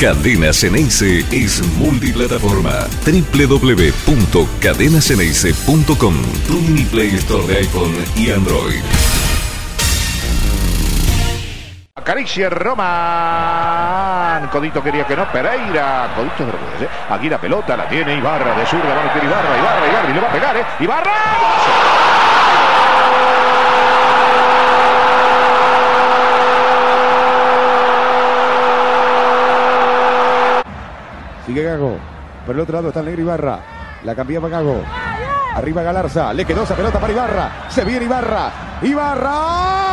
Cadena Ceneice es multiplataforma. www.cadenaceneice.com Tu mini Play Store de iPhone y Android. Acaricia Román. Codito quería que no. Pereira. Codito. ¿eh? Aquí la pelota la tiene Ibarra. De zurda va Ibarra. Ibarra, Ibarra. Y le va a pegar, ¿eh? Ibarra. Sigue Gago. Por el otro lado está el negro Ibarra. La cambiaba Gago. Arriba Galarza. Le quedó esa pelota para Ibarra. Se viene Ibarra. Ibarra.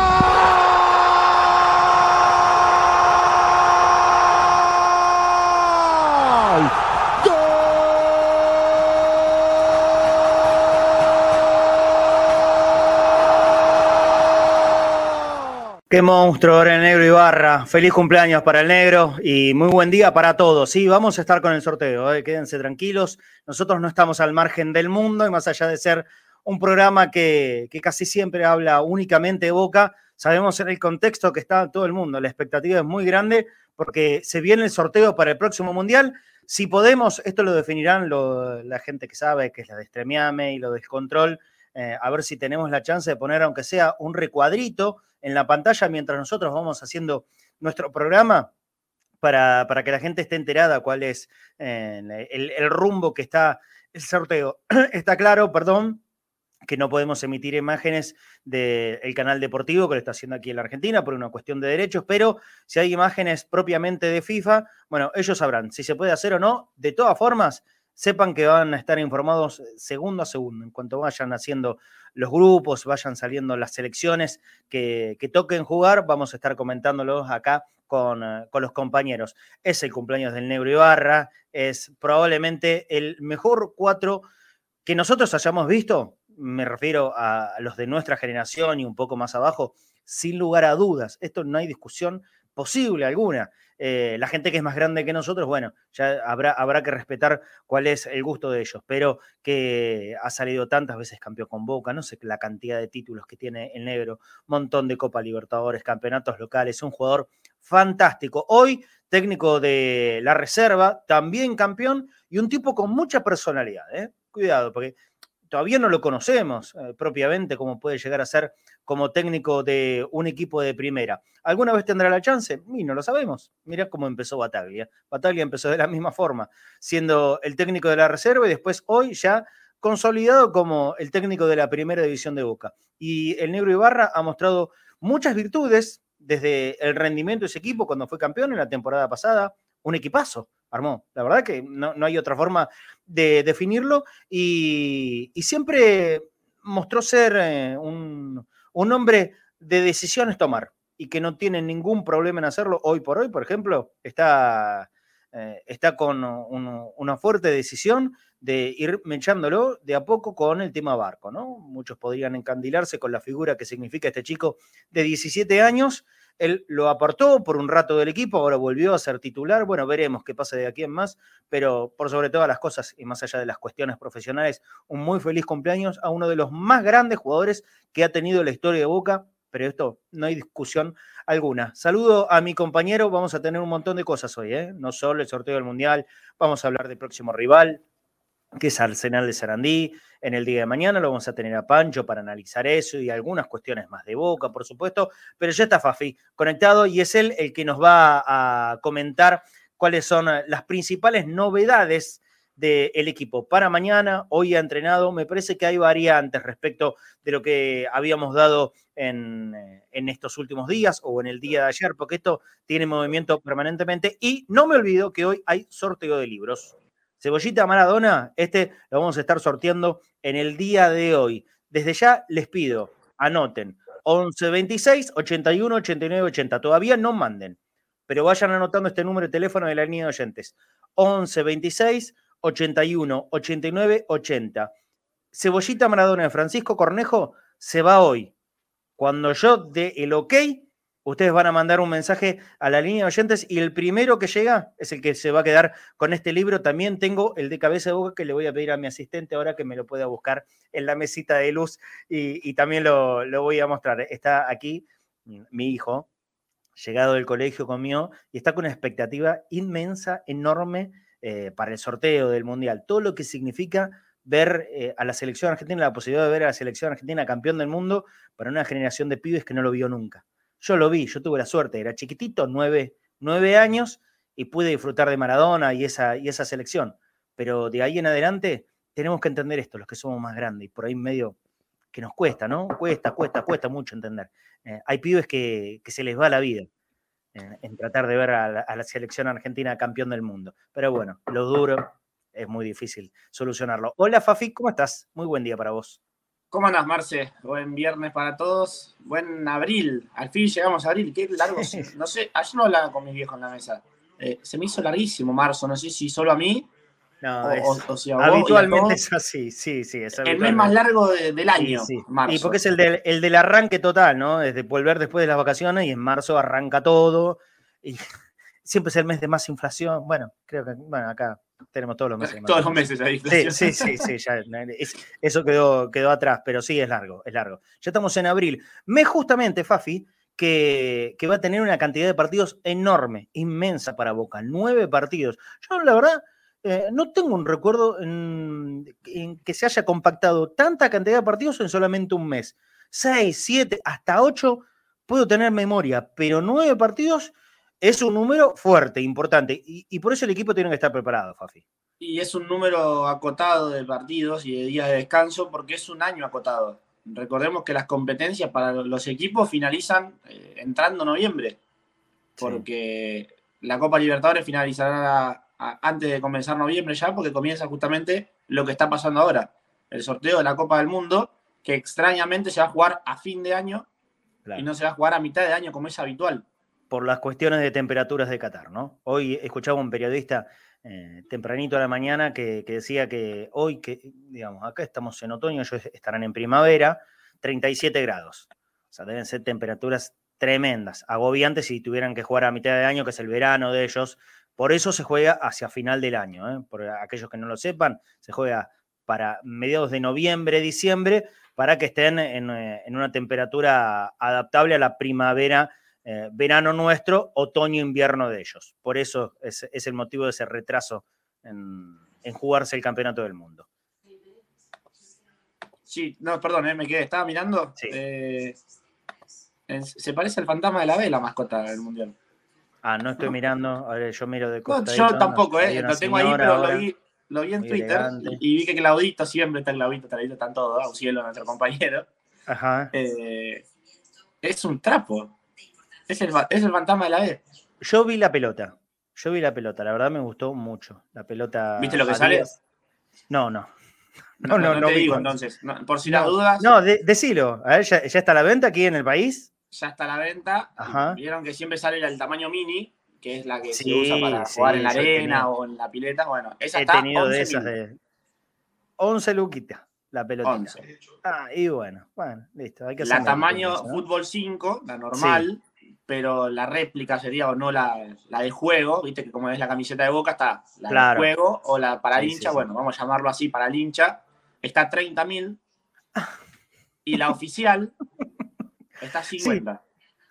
Qué monstruo ahora el negro Ibarra. Feliz cumpleaños para el negro y muy buen día para todos. Sí, vamos a estar con el sorteo, ¿eh? quédense tranquilos. Nosotros no estamos al margen del mundo y más allá de ser un programa que, que casi siempre habla únicamente de Boca, sabemos en el contexto que está todo el mundo. La expectativa es muy grande porque se viene el sorteo para el próximo Mundial. Si podemos, esto lo definirán la gente que sabe, que es la de Streamiame y lo del control, eh, a ver si tenemos la chance de poner, aunque sea un recuadrito en la pantalla mientras nosotros vamos haciendo nuestro programa para, para que la gente esté enterada cuál es eh, el, el rumbo que está el sorteo. está claro, perdón, que no podemos emitir imágenes del canal deportivo que lo está haciendo aquí en la Argentina por una cuestión de derechos, pero si hay imágenes propiamente de FIFA, bueno, ellos sabrán si se puede hacer o no. De todas formas, sepan que van a estar informados segundo a segundo. En cuanto vayan haciendo los grupos, vayan saliendo las selecciones que, que toquen jugar, vamos a estar comentándolos acá con, eh, con los compañeros. Es el cumpleaños del Negro Ibarra, es probablemente el mejor cuatro que nosotros hayamos visto, me refiero a los de nuestra generación y un poco más abajo, sin lugar a dudas. Esto no hay discusión posible alguna. Eh, la gente que es más grande que nosotros, bueno, ya habrá, habrá que respetar cuál es el gusto de ellos, pero que ha salido tantas veces campeón con Boca, no sé la cantidad de títulos que tiene el negro, montón de Copa Libertadores, campeonatos locales, un jugador fantástico. Hoy técnico de la reserva, también campeón y un tipo con mucha personalidad. ¿eh? Cuidado, porque todavía no lo conocemos eh, propiamente como puede llegar a ser como técnico de un equipo de primera. ¿Alguna vez tendrá la chance? Y no lo sabemos. Mira cómo empezó Bataglia. Bataglia empezó de la misma forma, siendo el técnico de la reserva y después hoy ya consolidado como el técnico de la primera división de Boca. Y el negro Ibarra ha mostrado muchas virtudes desde el rendimiento de ese equipo cuando fue campeón en la temporada pasada. Un equipazo, La verdad que no, no hay otra forma de definirlo y, y siempre mostró ser eh, un, un hombre de decisiones tomar y que no tiene ningún problema en hacerlo. Hoy por hoy, por ejemplo, está, eh, está con un- una fuerte decisión de ir mechándolo de a poco con el tema barco, ¿no? Muchos podrían encandilarse con la figura que significa este chico de 17 años. Él lo apartó por un rato del equipo, ahora volvió a ser titular. Bueno, veremos qué pasa de aquí en más, pero por sobre todas las cosas y más allá de las cuestiones profesionales, un muy feliz cumpleaños a uno de los más grandes jugadores que ha tenido la historia de Boca, pero esto no hay discusión alguna. Saludo a mi compañero, vamos a tener un montón de cosas hoy, ¿eh? no solo el sorteo del Mundial, vamos a hablar del próximo rival, que es Arsenal de Sarandí. En el día de mañana lo vamos a tener a Pancho para analizar eso y algunas cuestiones más de Boca, por supuesto, pero ya está Fafi conectado y es él el que nos va a comentar cuáles son las principales novedades del equipo para mañana. Hoy ha entrenado, me parece que hay variantes respecto de lo que habíamos dado en, eh, en estos últimos días o en el día de ayer, porque esto tiene movimiento permanentemente. Y no me olvido que hoy hay sorteo de libros. Cebollita Maradona, este lo vamos a estar sorteando en el día de hoy. Desde ya les pido, anoten 11 26 81 89 80. Todavía no manden, pero vayan anotando este número de teléfono de la línea de oyentes. 11 26 81 89 80. Cebollita Maradona de Francisco Cornejo se va hoy. Cuando yo dé el ok, ustedes van a mandar un mensaje a la línea de oyentes y el primero que llega es el que se va a quedar con este libro. También tengo el de cabeza de boca que le voy a pedir a mi asistente ahora que me lo pueda buscar en la mesita de luz y, también lo, voy a mostrar. Está aquí mi hijo, llegado del colegio comió y está con una expectativa inmensa, enorme eh, para el sorteo del Mundial. Todo lo que significa ver eh, a la selección argentina, la posibilidad de ver a la selección argentina campeón del mundo para una generación de pibes que no lo vio nunca. Yo lo vi, yo tuve la suerte, era chiquitito, nueve, nueve años, y pude disfrutar de Maradona y esa, y esa selección. Pero de ahí en adelante tenemos que entender esto, los que somos más grandes, y por ahí medio que nos cuesta, ¿no? Cuesta, cuesta, cuesta mucho entender. Eh, hay pibes que, se les va la vida en, tratar de ver a la, selección argentina campeón del mundo. Pero bueno, lo duro es muy difícil solucionarlo. Hola Fafi, ¿cómo estás? Muy buen día para vos. ¿Cómo andas, Marce? Buen viernes para todos. Buen abril. Al fin llegamos a abril. Qué largo. no sé, ayer no hablaba con mis viejos en la mesa. Eh, se me hizo larguísimo marzo. No sé si solo a mí no, o, si a vos habitualmente es así, sí, sí. Es el mes más largo del año, marzo. Y porque es el del, el del arranque total, ¿no? Desde volver después de las vacaciones y en marzo arranca todo. Y siempre es el mes de más inflación. Bueno, creo que, bueno, acá tenemos todos los meses. Todos los meses hay inflación. Sí, sí, sí, ya, eso quedó, quedó atrás, pero sí es largo, es largo. Ya estamos en abril. Mes justamente, Fafi, que, que va a tener una cantidad de partidos enorme, inmensa para Boca. Nueve partidos. Yo, la verdad eh, no tengo un recuerdo en, que se haya compactado tanta cantidad de partidos en solamente un mes. Seis, siete, hasta ocho puedo tener memoria, pero nueve partidos es un número fuerte, importante, y, por eso el equipo tiene que estar preparado, Fafi. Y es un número acotado de partidos y de días de descanso porque es un año acotado. Recordemos que las competencias para los equipos finalizan eh, entrando noviembre, porque la Copa Libertadores finalizará antes de comenzar noviembre ya, porque comienza justamente lo que está pasando ahora, el sorteo de la Copa del Mundo, que extrañamente se va a jugar a fin de año y no se va a jugar a mitad de año como es habitual. Por las cuestiones de temperaturas de Qatar, ¿no? Hoy escuchaba un periodista eh, tempranito a la mañana que, decía que hoy, que digamos, acá estamos en otoño, ellos estarán en primavera, 37 grados. O sea, deben ser temperaturas tremendas, agobiantes si tuvieran que jugar a mitad de año, que es el verano de ellos, por eso se juega hacia final del año. ¿eh? Por aquellos que no lo sepan, se juega para mediados de noviembre, diciembre, para que estén en, eh, una temperatura adaptable a la primavera, eh, verano nuestro, otoño, invierno de ellos. Por eso es, el motivo de ese retraso en, jugarse el campeonato del mundo. Sí, no, perdón, me quedé, estaba mirando. se parece al fantasma de la vela, mascota del mundial. Ah, no estoy mirando. A ver, yo miro de costa. yo tampoco, ¿eh? Lo tengo ahí, pero lo vi, lo vi, en Twitter y, vi que Claudito siempre está Claudito, Claudito está en todo, a un cielo nuestro compañero. Ajá. Eh, es un trapo. Es el, es el fantasma de la B. Yo vi la pelota. Yo vi la pelota, la verdad me gustó mucho. La pelota. ¿Viste lo que sale? No, no. No, no, no, te digo entonces. por si las dudas. No, decilo. A ver, ¿ya, ¿ya, está a la venta aquí en el país? ya está a la venta. Vieron que siempre sale el tamaño mini, que es la que se usa para jugar en la arena o en la pileta. Bueno, esa he tenido de esas de 11 luquitas la pelotita. Ah, y bueno, bueno, listo. Hay que la tamaño fútbol 5, la normal, pero la réplica sería o no la, la, de juego, viste que como es la camiseta de boca está la de juego o la para el hincha, bueno, vamos a llamarlo así para el hincha, está a 30.000 y la oficial Está 50.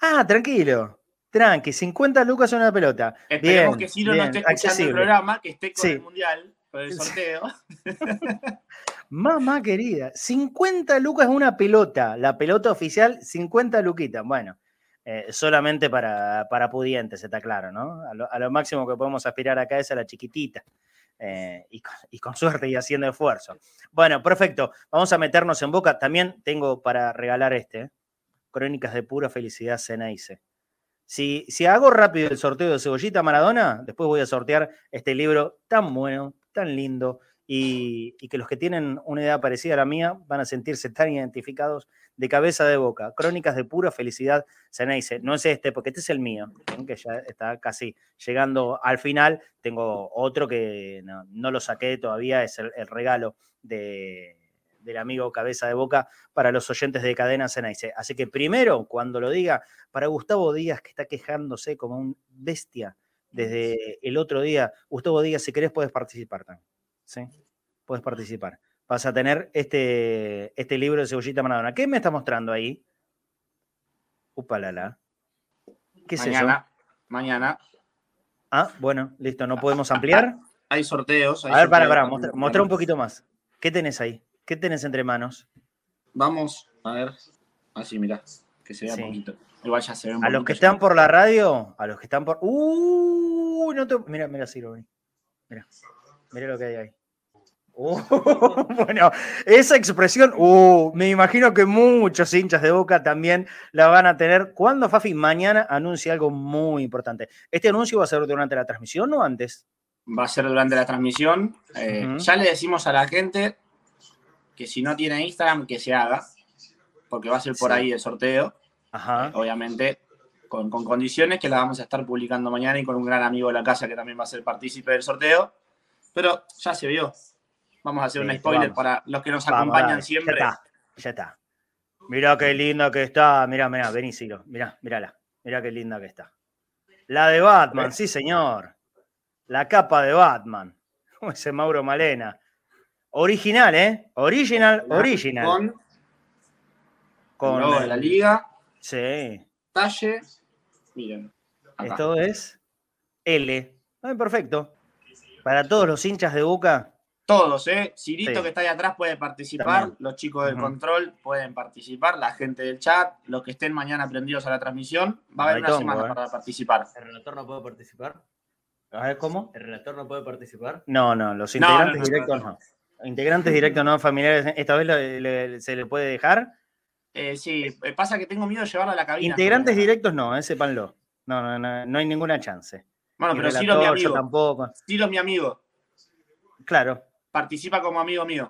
Ah, tranquilo. Tranqui, 50 lucas en una pelota. Esperemos que Ciro no esté escuchando el programa, que esté con el mundial, con el sorteo. Mamá querida, 50 lucas una pelota. La pelota oficial, 50 luquitas. Bueno, eh, solamente para, para pudientes, está claro, ¿no? A lo, máximo que podemos aspirar acá es a la chiquitita. Eh, y, y, con suerte y haciendo esfuerzo. Bueno, perfecto. Vamos a meternos en boca. También tengo para regalar este. ¿eh? Crónicas de pura felicidad Ceneice. Si, si hago rápido el sorteo de Cebollita Maradona, después voy a sortear este libro tan bueno, tan lindo, y, que los que tienen una edad parecida a la mía van a sentirse tan identificados de cabeza de boca. Crónicas de pura felicidad Ceneice. No es este, porque este es el mío, que ya está casi llegando al final. Tengo otro que no, lo saqué todavía, es el regalo de del amigo Cabeza de Boca para los oyentes de Cadena Cenaice. Así que primero, cuando lo diga, para Gustavo Díaz, que está quejándose como un bestia desde el otro día, Gustavo Díaz, si querés, puedes participar también. ¿Sí? Puedes participar. Vas a tener este, este libro de Cebollita Maradona. ¿Qué me está mostrando ahí? Upalala. ¿Qué es mañana, eso? Mañana. Ah, bueno, listo. ¿No podemos ampliar? Hay sorteos. Hay A ver, para, para, mostra, un poquito más. ¿Qué tenés ahí? ¿Qué tenés entre manos? Vamos a ver. Así, mirá. Que se vea Sí. poquito. Igual ya se ve un A los que ya. están por la radio, a los que están por. ¡Uh! No te... Mira, mira, Ciro. Mira, mira lo que hay ahí. Uh, bueno, esa expresión, uh, me imagino que muchos hinchas de Boca también la van a tener. cuando Fafi mañana anuncia algo muy importante? ¿Este anuncio va a ser durante la transmisión o antes? Va a ser durante la transmisión. Eh. Ya le decimos a la gente que si no tiene Instagram, que se haga. Porque va a ser por Sí. ahí el sorteo. Ajá. obviamente con, con condiciones que la vamos a estar publicando mañana y con un gran amigo de la casa que también va a ser partícipe del sorteo. Pero ya se vio. Vamos a hacer un spoiler vamos. para los que nos Vamos, acompañan dale, siempre. Ya está, ya está. Mirá qué linda que está. Mirá, mirá, vení, Ciro. Mirá, mirala. Mirá qué linda que está. La de Batman, sí, señor. La capa de Batman. Como ese Mauro Malena. Original, ¿eh? Original, original. Con, Con el- la liga, Sí. talle. Miren. acá. Esto es L. Ay, perfecto. Para todos los hinchas de Boca, Todos, ¿eh? Cirito Sí. que está ahí atrás puede participar, También. los chicos del control pueden participar, la gente del chat, los que estén mañana prendidos a la transmisión, va a haber una tongo, semana ¿eh? para participar. ¿El relator no puede participar? a ver cómo. ¿El relator no puede participar? No, no, los integrantes no, no, directos no. Integrantes directos no familiares, esta vez le- le- se le puede dejar. Eh, sí, eh, pasa que tengo miedo de llevarlo a la cabina. Integrantes directos no, eh, sépanlo. No, no, no, no hay ninguna chance. Bueno, pero Ciro es mi yo amigo. tampoco. Ciro es mi amigo. Claro. Participa como amigo mío.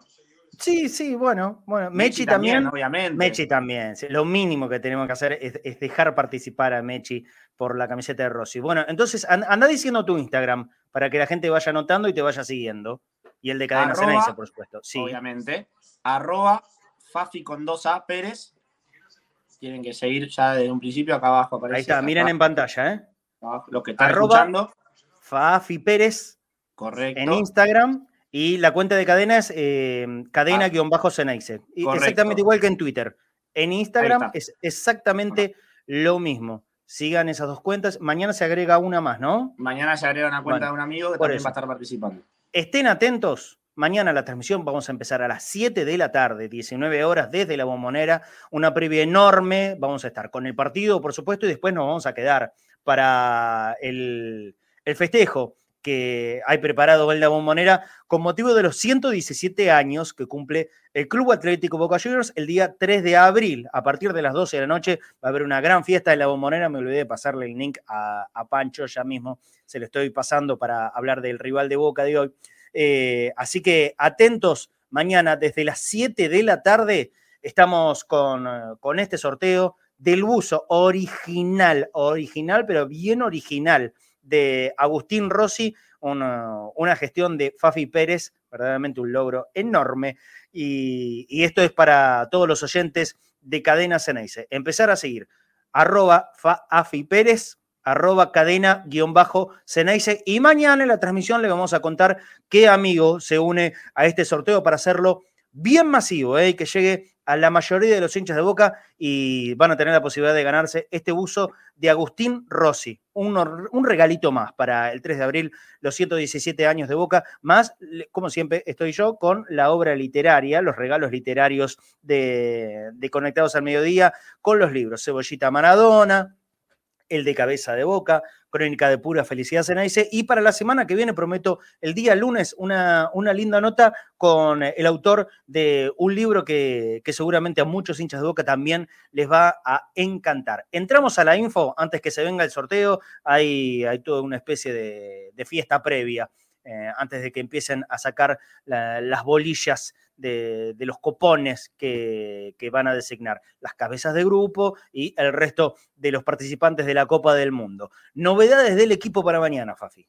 Sí, sí, bueno, bueno. Mechi, también. obviamente. Mechi también. Lo mínimo que tenemos que hacer es, es dejar participar a Mechi por la camiseta de Rossi. Bueno, entonces an- anda diciendo tu Instagram para que la gente vaya anotando y te vaya siguiendo. Y el de Cadena Ceneice, por supuesto. Sí. obviamente. Arroba Fafi con 2A Pérez. Tienen que seguir ya desde un principio. Acá abajo aparece. Ahí está, acá miren en pantalla, ¿eh? Los que están Arroba- escuchando. Fafi Pérez Correcto. en Instagram y la cuenta de cadena es eh, Correcto. Exactamente igual que en Twitter. En Instagram está. es exactamente lo mismo. Sigan esas dos cuentas. Mañana se agrega una más, ¿no? Mañana se agrega una cuenta Bueno, de un amigo que también eso. va a estar participando. Estén atentos. Mañana la transmisión vamos a empezar a las 7 de la tarde, 19 horas desde la bombonera. Una previa enorme. Vamos a estar con el partido, por supuesto, y después nos vamos a quedar para el, festejo que hay preparado la bombonera con motivo de los 117 años que cumple el Club Atlético Boca Juniors el día 3 de abril. A partir de las 12 de la noche va a haber una gran fiesta en la bombonera. Me olvidé de pasarle el link a, Pancho ya mismo. Se lo estoy pasando para hablar del rival de Boca de hoy. Eh, así que atentos, mañana desde las 7 de la tarde estamos con este sorteo del buzo original, original, pero bien original, de Agustín Rossi, una, una gestión de Fafi Pérez, verdaderamente un logro enorme. Y, esto es para todos los oyentes de Cadena Ceneice. Empezar a seguir arroba Fafi Pérez, arroba cadena guion bajo Ceneice. Y mañana en la transmisión le vamos a contar qué amigo se une a este sorteo para hacerlo bien masivo, ¿eh? que llegue a la mayoría de los hinchas de Boca y van a tener la posibilidad de ganarse este buzo de Agustín Rossi. Un, un regalito más para el 3 de abril, los 117 años de Boca, más, como siempre, estoy yo con la obra literaria, los regalos literarios de, de Conectados al Mediodía, con los libros Cebollita Maradona, el de Cabeza de Boca, Crónica de Pura Felicidad Ceneice. Y para la semana que viene prometo el día lunes una, una linda nota con el autor de un libro que, que seguramente a muchos hinchas de Boca también les va a encantar. Entramos a la info antes que se venga el sorteo. Hay, hay toda una especie de, de fiesta previa. eh, antes de que empiecen a sacar la- las bolillas de, los copones que, que van a designar las cabezas de grupo y el resto de los participantes de la Copa del Mundo. Novedades del equipo para mañana, Fafi.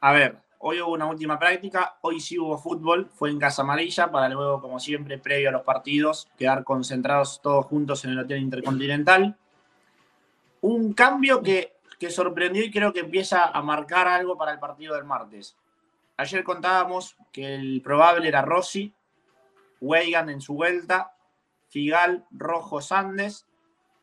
A ver, hoy hubo una última práctica, hoy sí hubo fútbol, fue en Casa Amarilla, para luego, como siempre, previo a los partidos, quedar concentrados todos juntos en el Hotel Intercontinental. Un cambio que, que sorprendió y creo que empieza a marcar algo para el partido del martes. Ayer contábamos que el probable era Rossi, Weigan en su vuelta, Figal, Rojo, Sandes,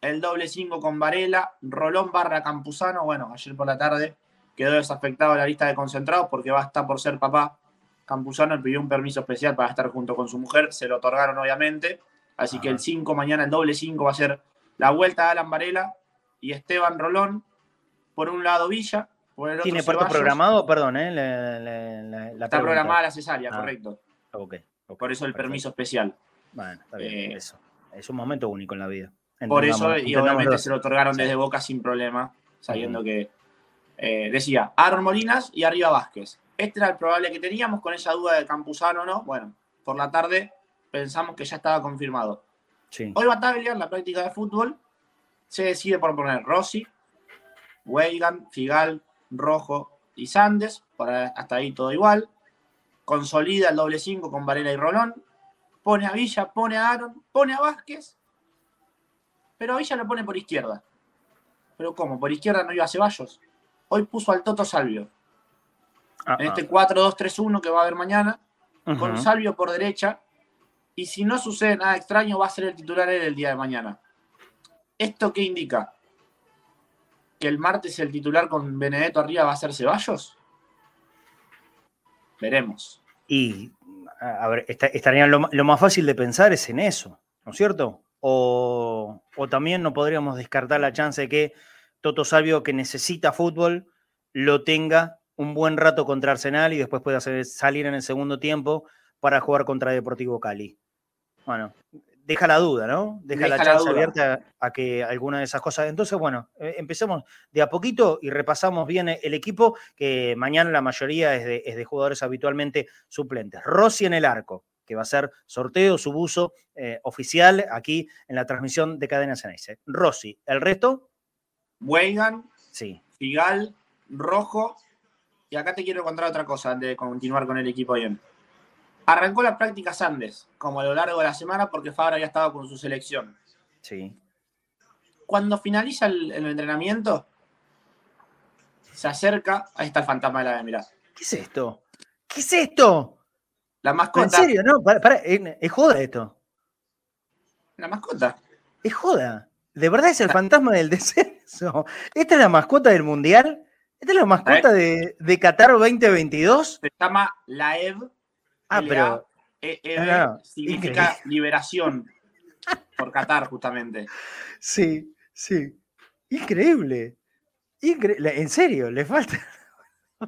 el doble 5 con Varela, Rolón barra Campuzano. Bueno, ayer por la tarde quedó desafectado de la lista de concentrados porque va a estar por ser papá. Campuzano pidió un permiso especial para estar junto con su mujer, se lo otorgaron obviamente. Así que el 5 mañana, el doble 5 va a ser la vuelta de Alan Varela y Esteban Rolón. Por un lado Villa, por el otro ¿Tiene parto programado? Perdón, ¿eh? La Está pregunta. programada la cesárea, Ah. correcto. Ok, Por eso el perfecto. permiso especial. Bueno, está bien, Eh, eso. Es un momento único en la vida. Por eso, y obviamente se lo otorgaron Sí. desde Boca sin problema, sabiendo que eh, decía Aaron Molinas y arriba Vázquez. Este era el probable que teníamos con esa duda de Campuzano o no. Bueno, por la tarde pensamos que ya estaba confirmado. Sí. Hoy Bataglia, en la práctica de fútbol, se decide por poner Rossi, Weigan, Figal, Rojo y Sandes. Para, hasta ahí todo igual. Consolida el doble 5 con Varela y Rolón. Pone a Villa, pone a Aaron, pone a Vázquez. Pero a Villa lo pone por izquierda. ¿Pero cómo? ¿Por izquierda no iba a Ceballos? Hoy puso al Toto Salvio. Ah, En ah. este 4-2-3-1 que va a haber mañana con. Salvio por derecha. Y si no sucede nada extraño, va a ser el titular él el día de mañana. ¿Esto qué indica? ¿Que el martes el titular con Benedetto arriba va a ser Ceballos? Veremos. Y, a ver, esta- estaría lo, más fácil de pensar es en eso, ¿no es cierto? O, o también no podríamos descartar la chance de que Toto Salvio, que necesita fútbol, lo tenga un buen rato contra Arsenal y después pueda salir en el segundo tiempo para jugar contra Deportivo Cali. Bueno, deja la duda, ¿no? Deja, la Deja la chance abierta a que alguna de esas cosas. Entonces, bueno, eh, empecemos de a poquito y repasamos bien el equipo, que mañana la mayoría es de, es de jugadores habitualmente suplentes. Rossi en el arco, que va a ser sorteo, subuso eh, oficial aquí en la transmisión de Cadena Ceneice. Rossi, el resto, Weigan, sí. Figal, Rojo. Y acá te quiero contar otra cosa antes de continuar con el equipo bien. Arrancó la práctica Sandes, como a lo largo de la semana, porque Fabra había estado con su selección. Sí. Cuando finaliza el, el entrenamiento, se acerca. Ahí está el fantasma de la mirá. ¿Qué es esto? ¿Qué es esto? La ¿En mascota. serio? No, para, para, eh, es joda esto. La mascota. Es joda. ¿De verdad es el fantasma del descenso? ¿Esta es la mascota del Mundial? ¿Esta es la mascota de, de Qatar 2022? Se llama la Ah, pero E- no, no. significa Increíble. liberación. Por Qatar, justamente. sí, sí. Increíble. Increíble. En serio, le falta.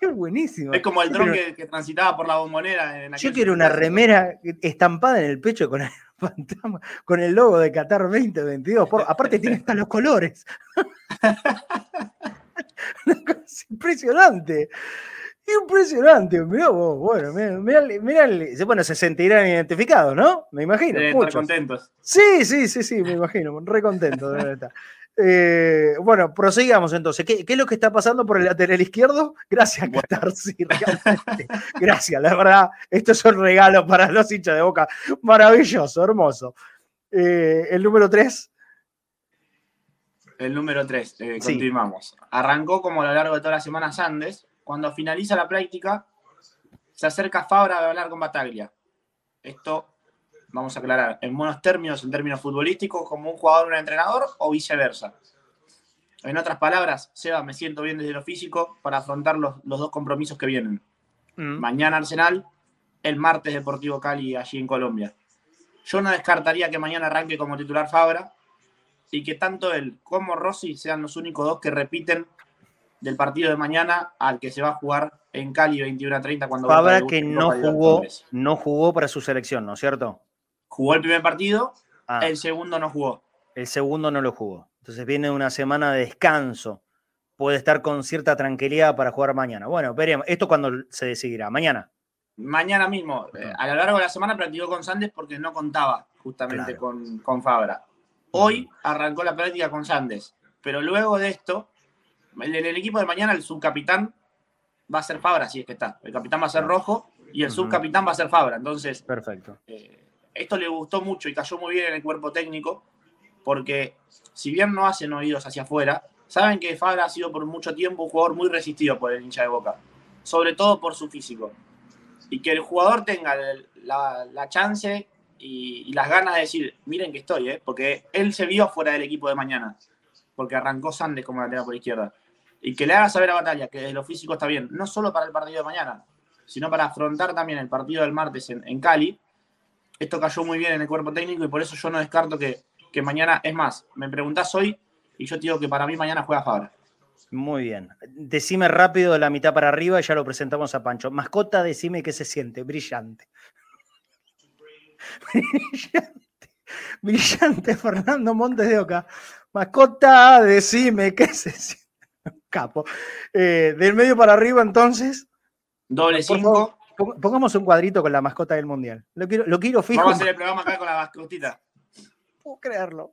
es buenísimo. Es como el dron que, que transitaba por la bombonera. En Yo quiero una remera estampada en el pecho con el con el logo de Qatar 2022. Por- aparte tiene hasta los colores. Una cosa impresionante. Impresionante. Mirá vos, bueno, mirá, mirá- bueno, se sentirán identificados, ¿no? Me imagino. Estar muchos. contentos. Sí, sí, sí, sí, me imagino, re contento. deben estar. Eh, bueno, prosigamos entonces. ¿Qué, qué es lo que está pasando por el lateral izquierdo? Gracias, Qatar, sí, realmente. Gracias, la verdad. Esto es un regalo para los hinchas de boca. Maravilloso, hermoso. Eh, el número 3. El número 3, Sí. continuamos. Arrancó como a lo largo de toda la semana Sandes. Cuando finaliza la práctica, se acerca Fabra a hablar con Bataglia. Esto, vamos a aclarar, en buenos términos, en términos futbolísticos, como un jugador, un entrenador o viceversa. En otras palabras, Seba, me siento bien desde lo físico para afrontar los, los dos compromisos que vienen. Mm, Mañana Arsenal, el martes Deportivo Cali allí en Colombia. Yo no descartaría que mañana arranque como titular Fabra y que tanto él como Rossi sean los únicos dos que repiten del partido de mañana al que se va a jugar en Cali 21 a 30 cuando Fabra que no jugó, no jugó para su selección, ¿no es cierto? Jugó el primer partido, Ah, el segundo no jugó. el segundo no lo jugó. Entonces viene una semana de descanso. Puede estar con cierta tranquilidad para jugar mañana. Bueno, veremos. Esto cuando se decidirá. Mañana. Mañana mismo, eh, a lo largo de la semana practicó con Sandes porque no contaba justamente Claro. con, con Fabra. Hoy arrancó la práctica con Sandes, pero luego de esto, el, el equipo de mañana el subcapitán va a ser Fabra, si es que está. El capitán va a ser. Rojo y el subcapitán va a ser Fabra. Entonces, Perfecto. eh, esto le gustó mucho y cayó muy bien en el cuerpo técnico, porque si bien no hacen oídos hacia afuera, saben que Fabra ha sido por mucho tiempo un jugador muy resistido por el hincha de Boca, sobre todo por su físico. Y que el jugador tenga el- la, la chance y, y las ganas de decir, miren que estoy, ¿eh? porque él se vio fuera del equipo de mañana, porque arrancó Sandes como lateral por izquierda. Y que le haga saber a Batalla que lo físico está bien, no solo para el partido de mañana, sino para afrontar también el partido del martes en, en Cali. Esto cayó muy bien en el cuerpo técnico y por eso yo no descarto que, que mañana, es más, me preguntás hoy y yo te digo que para mí mañana juega Fabra. Muy bien. Decime rápido de la mitad para arriba y ya lo presentamos a Pancho. Mascota, decime qué se siente. Brillante. Brillante. Brillante, Fernando Montes de Oca. Mascota, decime qué se siente. Capo. Eh, del medio para arriba, entonces. Doble Por 5. favor, pong- Pongamos un cuadrito con la mascota del mundial. Lo quiero, lo quiero fijo. Vamos a hacer el programa acá con la mascotita. No puedo creerlo.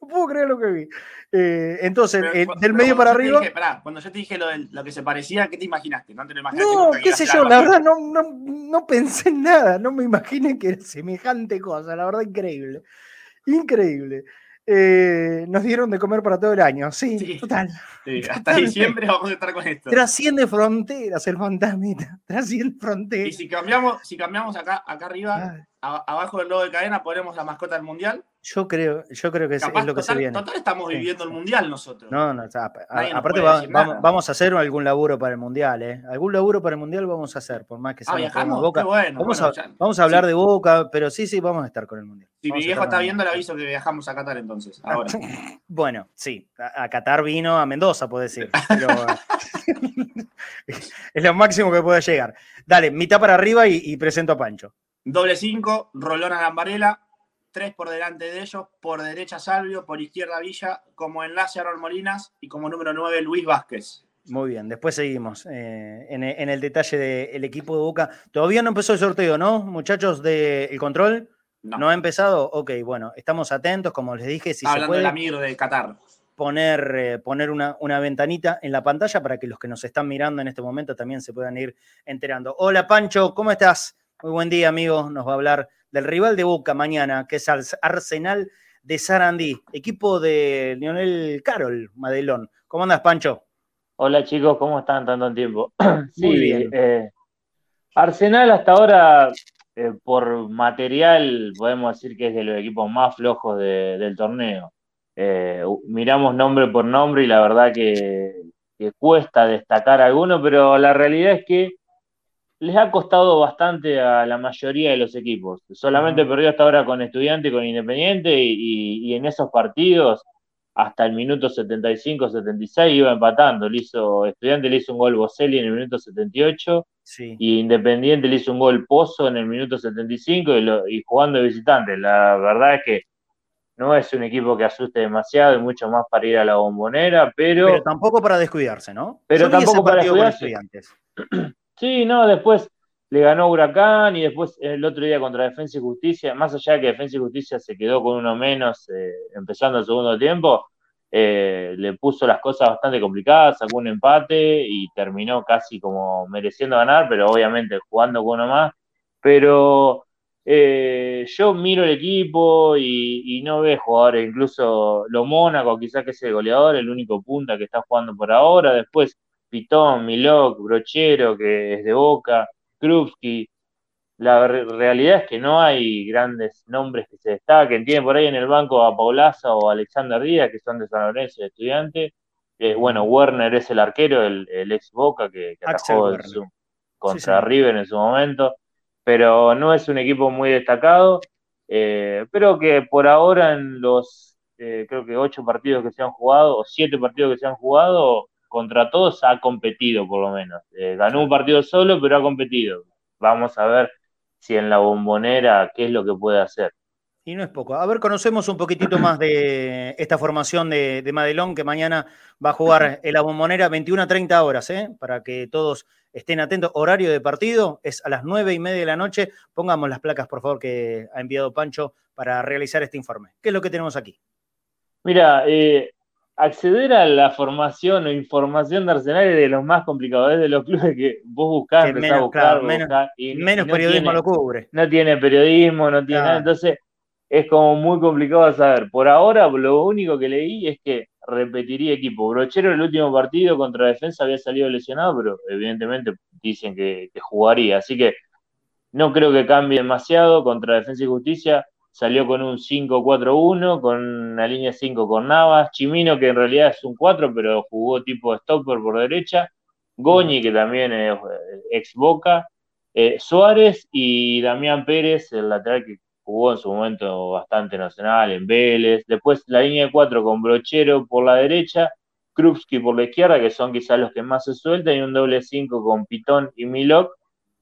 No puedo creer lo que vi. Eh, entonces, Pero- eh, del medio para arriba. dije- pará, cuando yo te dije lo, lo que se parecía, ¿qué te imaginaste? No te lo imaginaste. No, qué sé yo, la verdad no, no, no pensé en nada, no me imaginé que era semejante cosa, la verdad increíble, increíble. Eh, nos dieron de comer para todo el año, sí, Sí. total. Sí, hasta diciembre vamos a estar con esto. Trasciende fronteras el fantasmita, trasciende Y fronteras. si cambiamos, si cambiamos acá, acá arriba, a- abajo del logo de cadena, ponemos la mascota del mundial. Yo creo, yo creo que es, Capaz, es lo que total, se viene. total estamos Sí, viviendo sí. el mundial nosotros. No, no, o sea, a- aparte va- vamos, a hacer algún laburo para el mundial, ¿eh? Algún laburo para el mundial vamos a hacer, por más que sea ah, un programa de viajamos. Boca. Qué bueno. Vamos, bueno, a, ya- vamos a hablar de Boca, pero sí, sí, vamos a estar con el mundial. Si mi Vamos viejo está el viendo, le Mundial. aviso que viajamos a Qatar entonces. Ahora. Bueno, sí, a, a Qatar vino a Mendoza, puedo decir. pero, es lo máximo que puede llegar. Dale, mitad para arriba y, y presento a Pancho. Doble 5, Rolón a Lambarela. Tres por delante de ellos. Por derecha Salvio, por izquierda Villa. Como enlace Aaron Molinas. Y como número 9 Luis Vázquez. Muy bien, después seguimos eh, en, en el detalle del equipo de Boca. Todavía no empezó el sorteo, ¿no, muchachos del control? No, ¿No ha empezado? Ok, bueno, estamos atentos, como les dije, si se hablando puede del Amir de Qatar. poner, eh, poner una, una ventanita en la pantalla para que los que nos están mirando en este momento también se puedan ir enterando. Hola Pancho, ¿cómo estás? Muy buen día, amigo. Nos va a hablar del rival de Boca mañana, que es Ars- Arsenal de Sarandí, equipo de Lionel Carol Madelón. ¿Cómo andas, Pancho? Hola chicos, ¿cómo están tanto tiempo? Sí, Muy bien. eh, Arsenal hasta ahora, eh, por material, podemos decir que es de los equipos más flojos de- del torneo. Eh, miramos nombre por nombre y la verdad que, que cuesta destacar alguno, pero la realidad es que les ha costado bastante a la mayoría de los equipos. Solamente perdió hasta ahora con Estudiante y con Independiente y, en esos partidos hasta el minuto 75-76 iba empatando. Le hizo, Estudiante le hizo un gol Boselli en el minuto 78 Sí. y Independiente le hizo un gol Pozo en el minuto 75 y, lo- y jugando de visitante. La verdad es que no es un equipo que asuste demasiado y mucho más para ir a la bombonera, pero, Pero tampoco para descuidarse, ¿no? Pero Yo tampoco para con descuidarse. estudiantes. sí, no, después le ganó Huracán y después el otro día contra Defensa y Justicia, más allá de que Defensa y Justicia se quedó con uno menos eh, empezando el segundo tiempo, eh, le puso las cosas bastante complicadas, sacó un empate y terminó casi como mereciendo ganar, pero obviamente jugando con uno más. Pero eh, yo miro el equipo y, no veo jugadores, incluso lo Mónaco, quizás que es el goleador, el único punta que está jugando por ahora. Después Pitón, Milok, Brochero, que es de Boca, Krupski. La re- realidad es que no hay grandes nombres que se destaquen. Tiene por ahí en el banco a Paulaza o a Alexander Díaz, que son de San Lorenzo, de estudiante. Eh, bueno, Werner es el arquero, el, el ex Boca que, que atajó en su- Sí, contra. River en su momento. Pero no es un equipo muy destacado. eh, pero que por ahora en los, eh, creo que ocho partidos que se han jugado, o siete partidos que se han jugado, contra todos ha competido por lo menos. Eh, ganó un partido solo, pero ha competido. Vamos a ver si en la bombonera qué es lo que puede hacer. Y no es poco. A ver, conocemos un poquitito más de esta formación de, de Madelón que mañana va a jugar en la bombonera 21 a 30 horas, ¿eh? para que todos estén atentos. Horario de partido es a las 9 y media de la noche. Pongamos las placas, por favor, que ha enviado Pancho para realizar este informe. ¿Qué es lo que tenemos aquí? Mira, eh, acceder a la formación o información de Arsenal es de los más complicados, es de los clubes que vos buscás, Que menos, a buscar, claro, menos- y Menos no periodismo tiene- lo cubre. no tiene periodismo, no tiene nada, entonces es como muy complicado de saber. Por ahora, lo único que leí es que repetiría equipo. Brochero el último partido contra Defensa había salido lesionado, pero evidentemente dicen que, que jugaría. Así que no creo que cambie demasiado contra Defensa y Justicia. Salió con un 5-4-1, con una línea 5 con Navas. Chimino, que en realidad es un 4, pero jugó tipo stopper por derecha. Goñi, que también es ex Boca. Eh, Suárez y Damián Pérez, el lateral que jugó en su momento bastante nacional en Vélez. Después la línea de 4 con Brochero por la derecha. Krupski por la izquierda, que son quizás los que más se sueltan, y un doble 5 con Pitón y Milok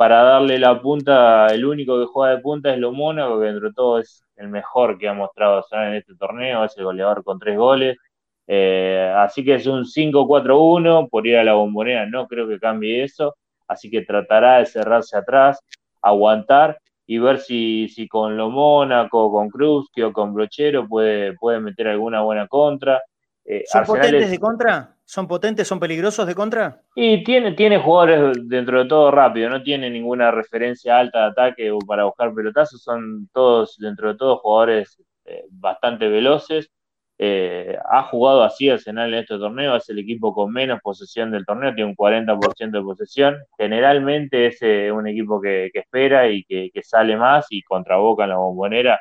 para darle la punta, el único que juega de punta es lo Mónaco, que dentro de todo es el mejor que ha mostrado en este torneo, es el goleador con tres goles. Eh, así que es un 5-4-1 por ir a la bombonera, no creo que cambie eso, así que tratará de cerrarse atrás, aguantar y ver si, si con lo Mónaco, con Krusky o con Brochero puede, puede meter alguna buena contra. Eh, ¿Son potentes de contra? ¿Son potentes, son peligrosos de contra? Y tiene, tiene jugadores dentro de todo rápido, no tiene ninguna referencia alta de ataque o para buscar pelotazos, son todos, dentro de todo, jugadores eh, bastante veloces. Eh, ha jugado así Arsenal en este torneo, es el equipo con menos posesión del torneo, tiene un 40% de posesión. Generalmente es un equipo que, espera y que, que, sale más y contra Boca en la bombonera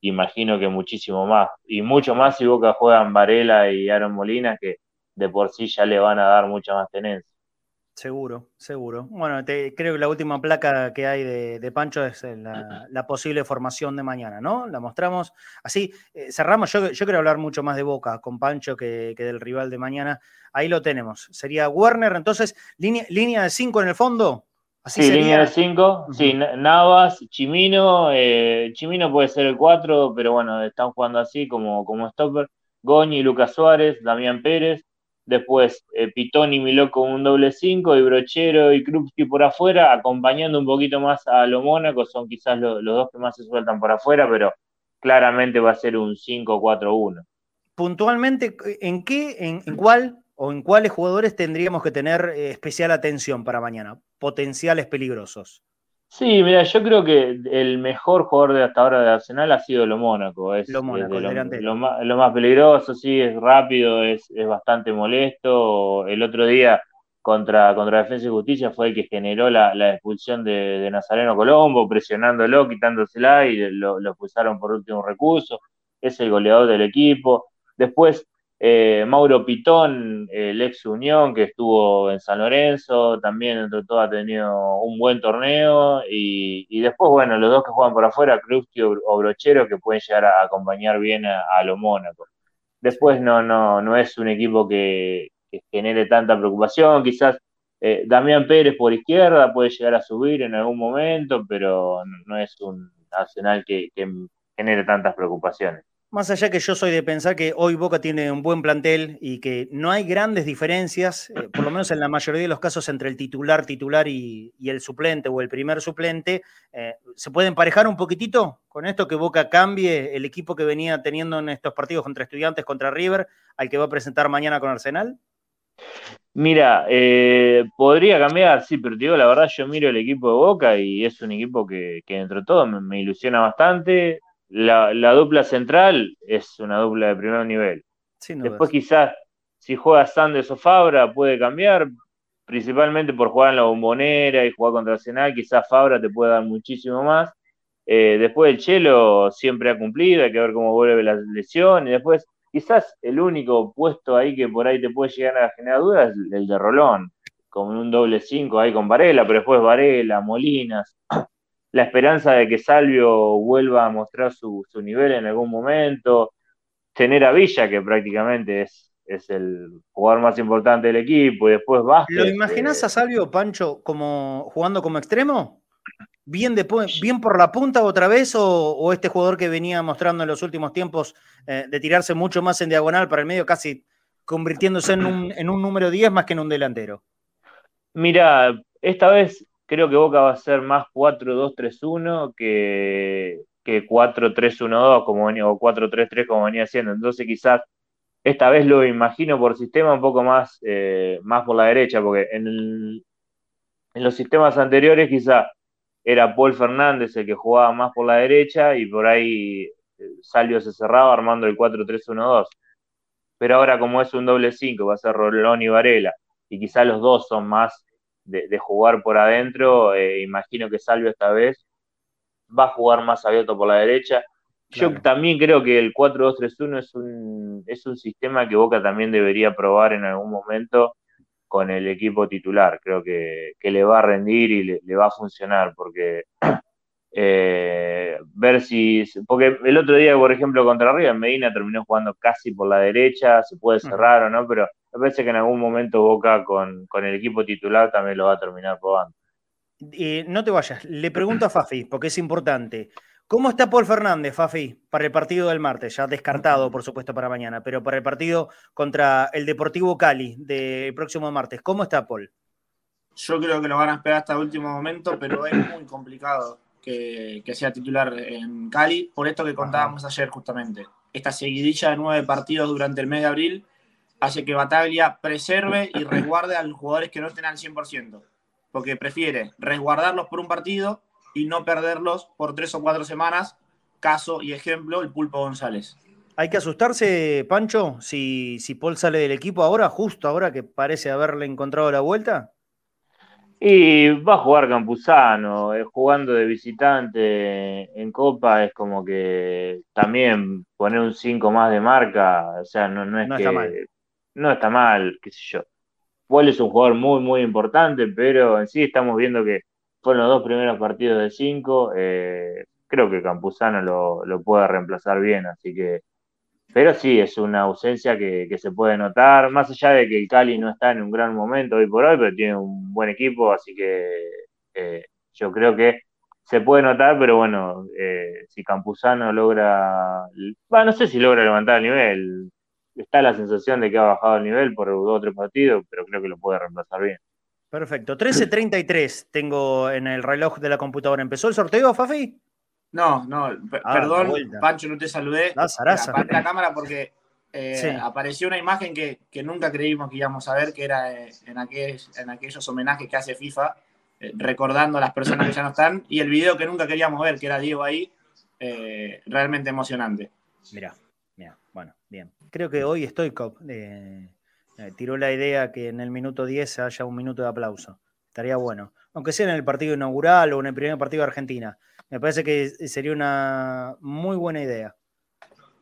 imagino que muchísimo más. Y mucho más si Boca juegan Varela y Aaron Molina, que de por sí ya le van a dar mucha más tenencia. Seguro, seguro. Bueno, te, creo que la última placa que hay de, Pancho es la, posible formación de mañana, ¿no? La mostramos. Así, eh, cerramos. Yo, yo, quiero hablar mucho más de Boca con Pancho que, que, del rival de mañana. Ahí lo tenemos. Sería Werner, entonces, línea, línea de 5 en el fondo sí, línea de 5. Sí, Navas, Chimino. Eh, Chimino puede ser el 4, pero bueno, están jugando así como, como stopper. Goñi, Lucas Suárez, Damián Pérez. Después eh, Pitón y Miló con un doble 5 y Brochero y Krupski por afuera, acompañando un poquito más a lo Mónaco. Son quizás los dos que más se sueltan por afuera, pero claramente va a ser un 5-4-1. Puntualmente, ¿en qué, en, cuál o en cuáles jugadores tendríamos que tener eh, especial atención para mañana? Potenciales peligrosos. Sí, mira, yo creo que el mejor jugador de hasta ahora de Arsenal ha sido lo Mónaco. Es, lo Mónaco, lo, más, peligroso, sí, es rápido, es, bastante molesto. El otro día contra, contra Defensa y Justicia fue el que generó la, expulsión de, Nazareno Colombo, presionándolo, quitándosela y lo, lo expulsaron por último recurso. Es el goleador del equipo. Después, eh, Mauro Pitón, el ex Unión, que estuvo en San Lorenzo, también entre todo ha tenido un buen torneo. Y, después, bueno, los dos que juegan por afuera, Krusty o, Brochero, que pueden llegar a acompañar bien a, lo Mónaco. Después no, no, no es un equipo que, genere tanta preocupación. Quizás eh, Damián Pérez por izquierda puede llegar a subir en algún momento, pero no, es un nacional que genere tantas preocupaciones. Más allá que yo soy de pensar que hoy Boca tiene un buen plantel y que no hay grandes diferencias, eh, por lo menos en la mayoría de los casos, entre el titular, titular y, el suplente o el primer suplente, eh, ¿se puede emparejar un poquitito con esto que Boca cambie el equipo que venía teniendo en estos partidos contra estudiantes, contra River, al que va a presentar mañana con Arsenal? Mira, eh, podría cambiar, sí, pero digo la verdad, yo miro el equipo de Boca y es un equipo que, que dentro de todo me ilusiona bastante la, dupla central es una dupla de primer nivel. Después quizás si juega Sanders o Fabra puede cambiar, principalmente por jugar en la bombonera y jugar contra Arsenal, quizás Fabra te puede dar muchísimo más. Eh, después el Chelo siempre ha cumplido, hay que ver cómo vuelve la lesión. Y después, quizás el único puesto ahí que por ahí te puede llegar a generar dudas es el de Rolón, con un doble 5 ahí con Varela, pero después Varela, Molinas la esperanza de que Salvio vuelva a mostrar su, nivel en algún momento, tener a Villa, que prácticamente es, es el jugador más importante del equipo, y después Vázquez. ¿Lo imaginas a Salvio, Pancho, como jugando como extremo? ¿Bien, bien por la punta otra vez o, este jugador que venía mostrando en los últimos tiempos eh, de tirarse mucho más en diagonal para el medio, casi convirtiéndose en un, en un número 10 más que en un delantero? Mira, esta vez Creo que Boca va a ser más 4-2-3-1 que, que 4-3-1-2 como venía, o 4-3-3 como venía haciendo. Entonces quizás esta vez lo imagino por sistema un poco más, eh, más por la derecha, porque en, los sistemas anteriores quizás era Paul Fernández el que jugaba más por la derecha y por ahí eh, Salvio se cerraba armando el 4-3-1-2. Pero ahora como es un doble 5, va a ser Rolón y Varela, y quizás los dos son más de, jugar por adentro, eh, imagino que Salvio esta vez va a jugar más abierto por la derecha. Yo también creo que el 4-2-3-1 es un, es un sistema que Boca también debería probar en algún momento con el equipo titular. Creo que, que le va a rendir y le, le va a funcionar, porque eh, ver si. Porque el otro día, por ejemplo, contra River, Medina terminó jugando casi por la derecha, se puede cerrar o no, pero me parece que en algún momento Boca con, con el equipo titular también lo va a terminar probando. Eh, no te vayas, le pregunto a Fafi, porque es importante. ¿Cómo está Paul Fernández, Fafi, para el partido del martes? Ya descartado, por supuesto, para mañana, pero para el partido contra el Deportivo Cali del próximo martes. ¿Cómo está Paul? Yo creo que lo van a esperar hasta el último momento, pero es muy complicado que, que sea titular en Cali, por esto que contábamos ayer justamente. Esta seguidilla de nueve partidos durante el mes de abril hace que Bataglia preserve y resguarde a los jugadores que no estén al 100%, porque prefiere resguardarlos por un partido y no perderlos por tres o cuatro semanas, caso y ejemplo, el Pulpo González. ¿Hay que asustarse, Pancho, si, si Paul sale del equipo ahora, justo ahora que parece haberle encontrado la vuelta? Y va a jugar Campuzano, eh, jugando de visitante en Copa es como que también poner un 5 más de marca, o sea, no, no es No que está mal. No está mal, qué sé yo. Paul es un jugador muy, muy importante, pero en sí estamos viendo que fueron los dos primeros partidos de 5, creo que Campuzano lo, lo puede reemplazar bien, así que pero sí, es una ausencia que, que, se puede notar, más allá de que el Cali no está en un gran momento hoy por hoy, pero tiene un buen equipo, así que eh, yo creo que se puede notar, pero bueno, eh, si Campuzano logra, bueno, no sé si logra levantar el nivel, está la sensación de que ha bajado el nivel por otro partido, pero creo que lo puede reemplazar bien. Perfecto, 13.33 tengo en el reloj de la computadora. ¿Empezó el sorteo, Fafi? No, no, Ah, perdón. Pancho, no te saludé. Aparte la cámara porque eh, Sí. apareció una imagen que, que nunca creímos que íbamos a ver, que era eh, en, aquel- en aquellos homenajes que hace FIFA, eh, recordando a las personas que ya no están, y el video que nunca queríamos ver, que era Diego ahí, eh, realmente emocionante. Mira, mira, bueno, bien. Creo que hoy Stoikov eh, eh, tiró la idea que en el minuto 10 haya un minuto de aplauso. Estaría bueno. Aunque sea en el partido inaugural o en el primer partido de Argentina. Me parece que sería una muy buena idea.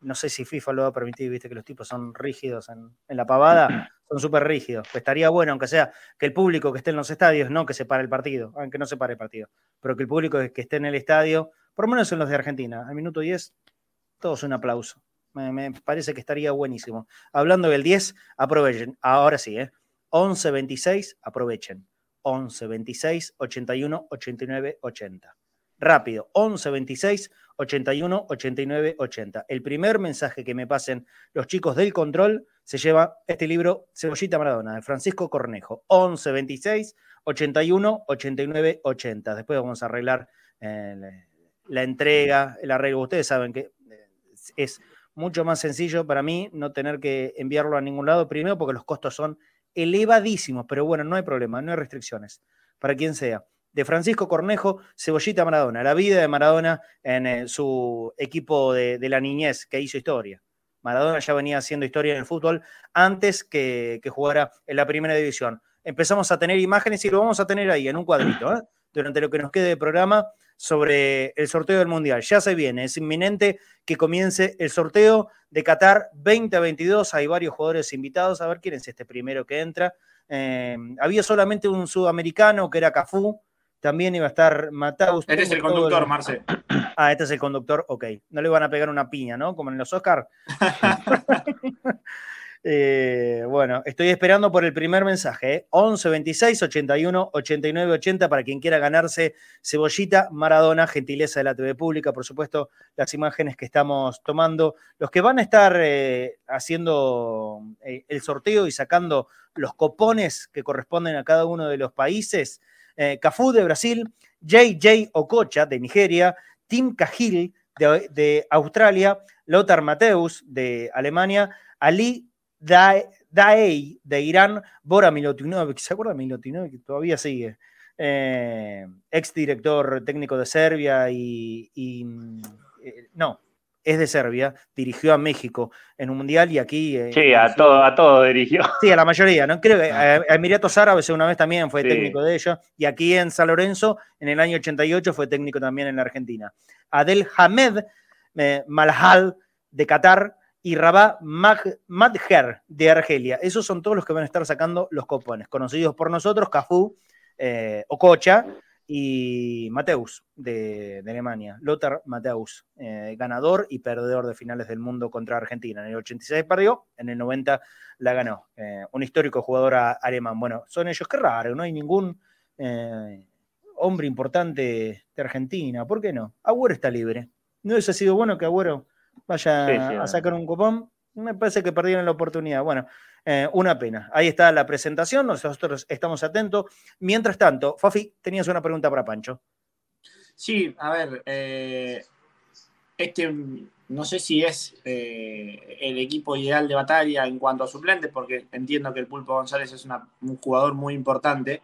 No sé si FIFA lo va a permitir, viste que los tipos son rígidos en, la pavada, son súper rígidos. Pues estaría bueno, aunque sea que el público que esté en los estadios, no que se pare el partido, aunque no se pare el partido, pero que el público que esté en el estadio, por lo menos en los de Argentina, al minuto 10, todos un aplauso. Me, me parece que estaría buenísimo. Hablando del 10, aprovechen. Ahora sí, ¿eh? 11 26, aprovechen. 11 26 81 89 80. Rápido, 11 26 81 89 80. El primer mensaje que me pasen los chicos del control se lleva este libro Cebollita Maradona de Francisco Cornejo. 11 26 81 89 80. Después vamos a arreglar eh, la- la entrega, el arreglo. Ustedes saben que eh, es mucho más sencillo para mí no tener que enviarlo a ningún lado, primero porque los costos son elevadísimos, pero bueno, no hay problema, no hay restricciones, para quien sea. De Francisco Cornejo, Cebollita Maradona, la vida de Maradona en eh, su equipo de, la niñez que hizo historia. Maradona ya venía haciendo historia en el fútbol antes que, que jugara en la primera división. Empezamos a tener imágenes y lo vamos a tener ahí en un cuadrito, ¿eh? durante lo que nos quede de programa sobre el sorteo del Mundial. Ya se viene, es inminente que comience el sorteo de Qatar 2022. Hay varios jugadores invitados. A ver quién es este primero que entra. Eh, había solamente un sudamericano que era Cafú. También iba a estar Mataus. Este es el conductor, Marce. Ah, este es el conductor, ok. No le van a pegar una piña, ¿no? Como en los Oscar. Eh, bueno, estoy esperando por el primer mensaje. ¿eh? 11 26 81 89 80 para quien quiera ganarse cebollita Maradona, gentileza de la TV pública, por supuesto, las imágenes que estamos tomando. Los que van a estar eh, haciendo eh, el sorteo y sacando los copones que corresponden a cada uno de los países. Cafú de Brasil, JJ Okocha de Nigeria, Tim Cahill de, de Australia, Lothar Mateus de Alemania, Ali Daei de Irán, Bora Milutinovic, ¿se acuerda de Milutinovic? Todavía sigue. Eh, ex director técnico de Serbia y, y, eh, no, es de Serbia, dirigió a México en un mundial y aquí. Eh, sí, a todo, a todo dirigió. Sí, a la mayoría, ¿no? Creo que a, Emiratos Árabes una vez también fue técnico de ellos, y aquí en San Lorenzo, en el año 88, fue técnico también en la Argentina. Adel Hamed eh, Malhal de Qatar y Rabah Madher de Argelia. Esos son todos los que van a estar sacando los copones, conocidos por nosotros, Cafú, eh, Ococha y Mateus de, Alemania. Lothar Mateus, eh, ganador y perdedor de finales del mundo contra Argentina. En el 86 perdió, en el 90 la ganó. Eh, un histórico jugador alemán. Bueno, son ellos, qué raro, no hay ningún hombre importante de Argentina. ¿Por qué no? Agüero está libre. ¿No hubiese sido bueno que Agüero vaya a sacar un cupón? Me parece que perdieron la oportunidad. Bueno, eh, una pena. Ahí está la presentación, nosotros estamos atentos. Mientras tanto, Fafi, tenías una pregunta para Pancho. Sí, a ver, eh, este no sé si es eh, el equipo ideal de batalla en cuanto a suplentes, porque entiendo que el Pulpo González es un jugador muy importante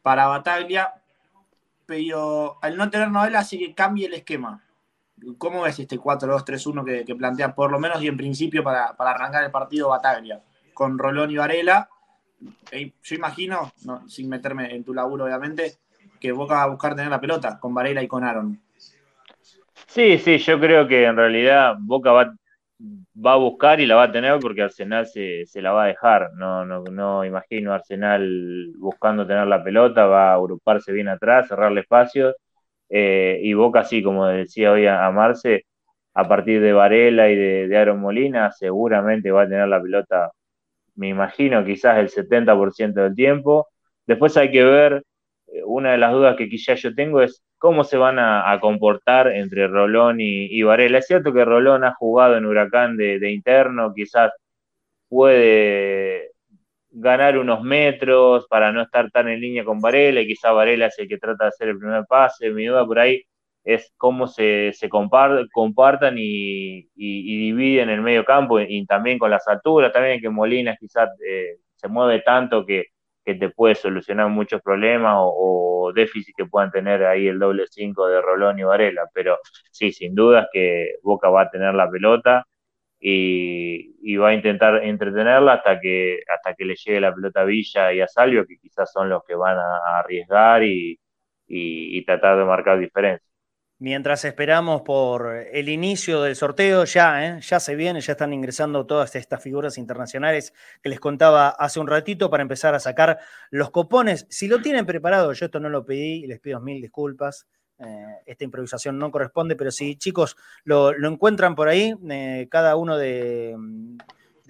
para Bataglia, pero al no tener novela hace que cambie el esquema. ¿Cómo ves este 4-2-3-1 que, plantea por lo menos y en principio para, arrancar el partido Bataglia? Con Rolón y Varela. Eh, yo imagino, sin meterme en tu laburo obviamente, que Boca va a buscar tener la pelota con Varela y con Aaron. Sí, sí, yo creo que en realidad Boca va, a buscar y la va a tener porque Arsenal se, la va a dejar. No, no, no imagino Arsenal buscando tener la pelota, va a agruparse bien atrás, cerrarle espacios eh, y Boca, sí, como decía hoy a, Marce, a partir de Varela y de, Aaron Molina, seguramente va a tener la pelota, me imagino, quizás el 70% del tiempo. Después hay que ver, eh, una de las dudas que quizás yo tengo es cómo se van a, comportar entre Rolón y, Varela. Es cierto que Rolón ha jugado en Huracán de interno, quizás puede ganar unos metros para no estar tan en línea con Varela, y quizá Varela es el que trata de hacer el primer pase, mi duda por ahí es cómo se, se compartan y, dividen el medio campo y, también con las alturas, también que Molina quizás eh, se mueve tanto que, te puede solucionar muchos problemas o, o, déficit que puedan tener ahí el doble 5 de Rolón y Varela, pero sí, sin dudas que Boca va a tener la pelota y, va a intentar entretenerla hasta que, hasta que le llegue la pelota a Villa y a Salvio, que quizás son los que van a, arriesgar y, tratar de marcar diferencia. Mientras esperamos por el inicio del sorteo, ya, ¿eh? ya se viene, ya están ingresando todas estas figuras internacionales que les contaba hace un ratito para empezar a sacar los copones. Si lo tienen preparado, yo esto no lo pedí y les pido mil disculpas. Eh, esta improvisación no corresponde, pero si chicos lo, encuentran por ahí, eh, cada uno de,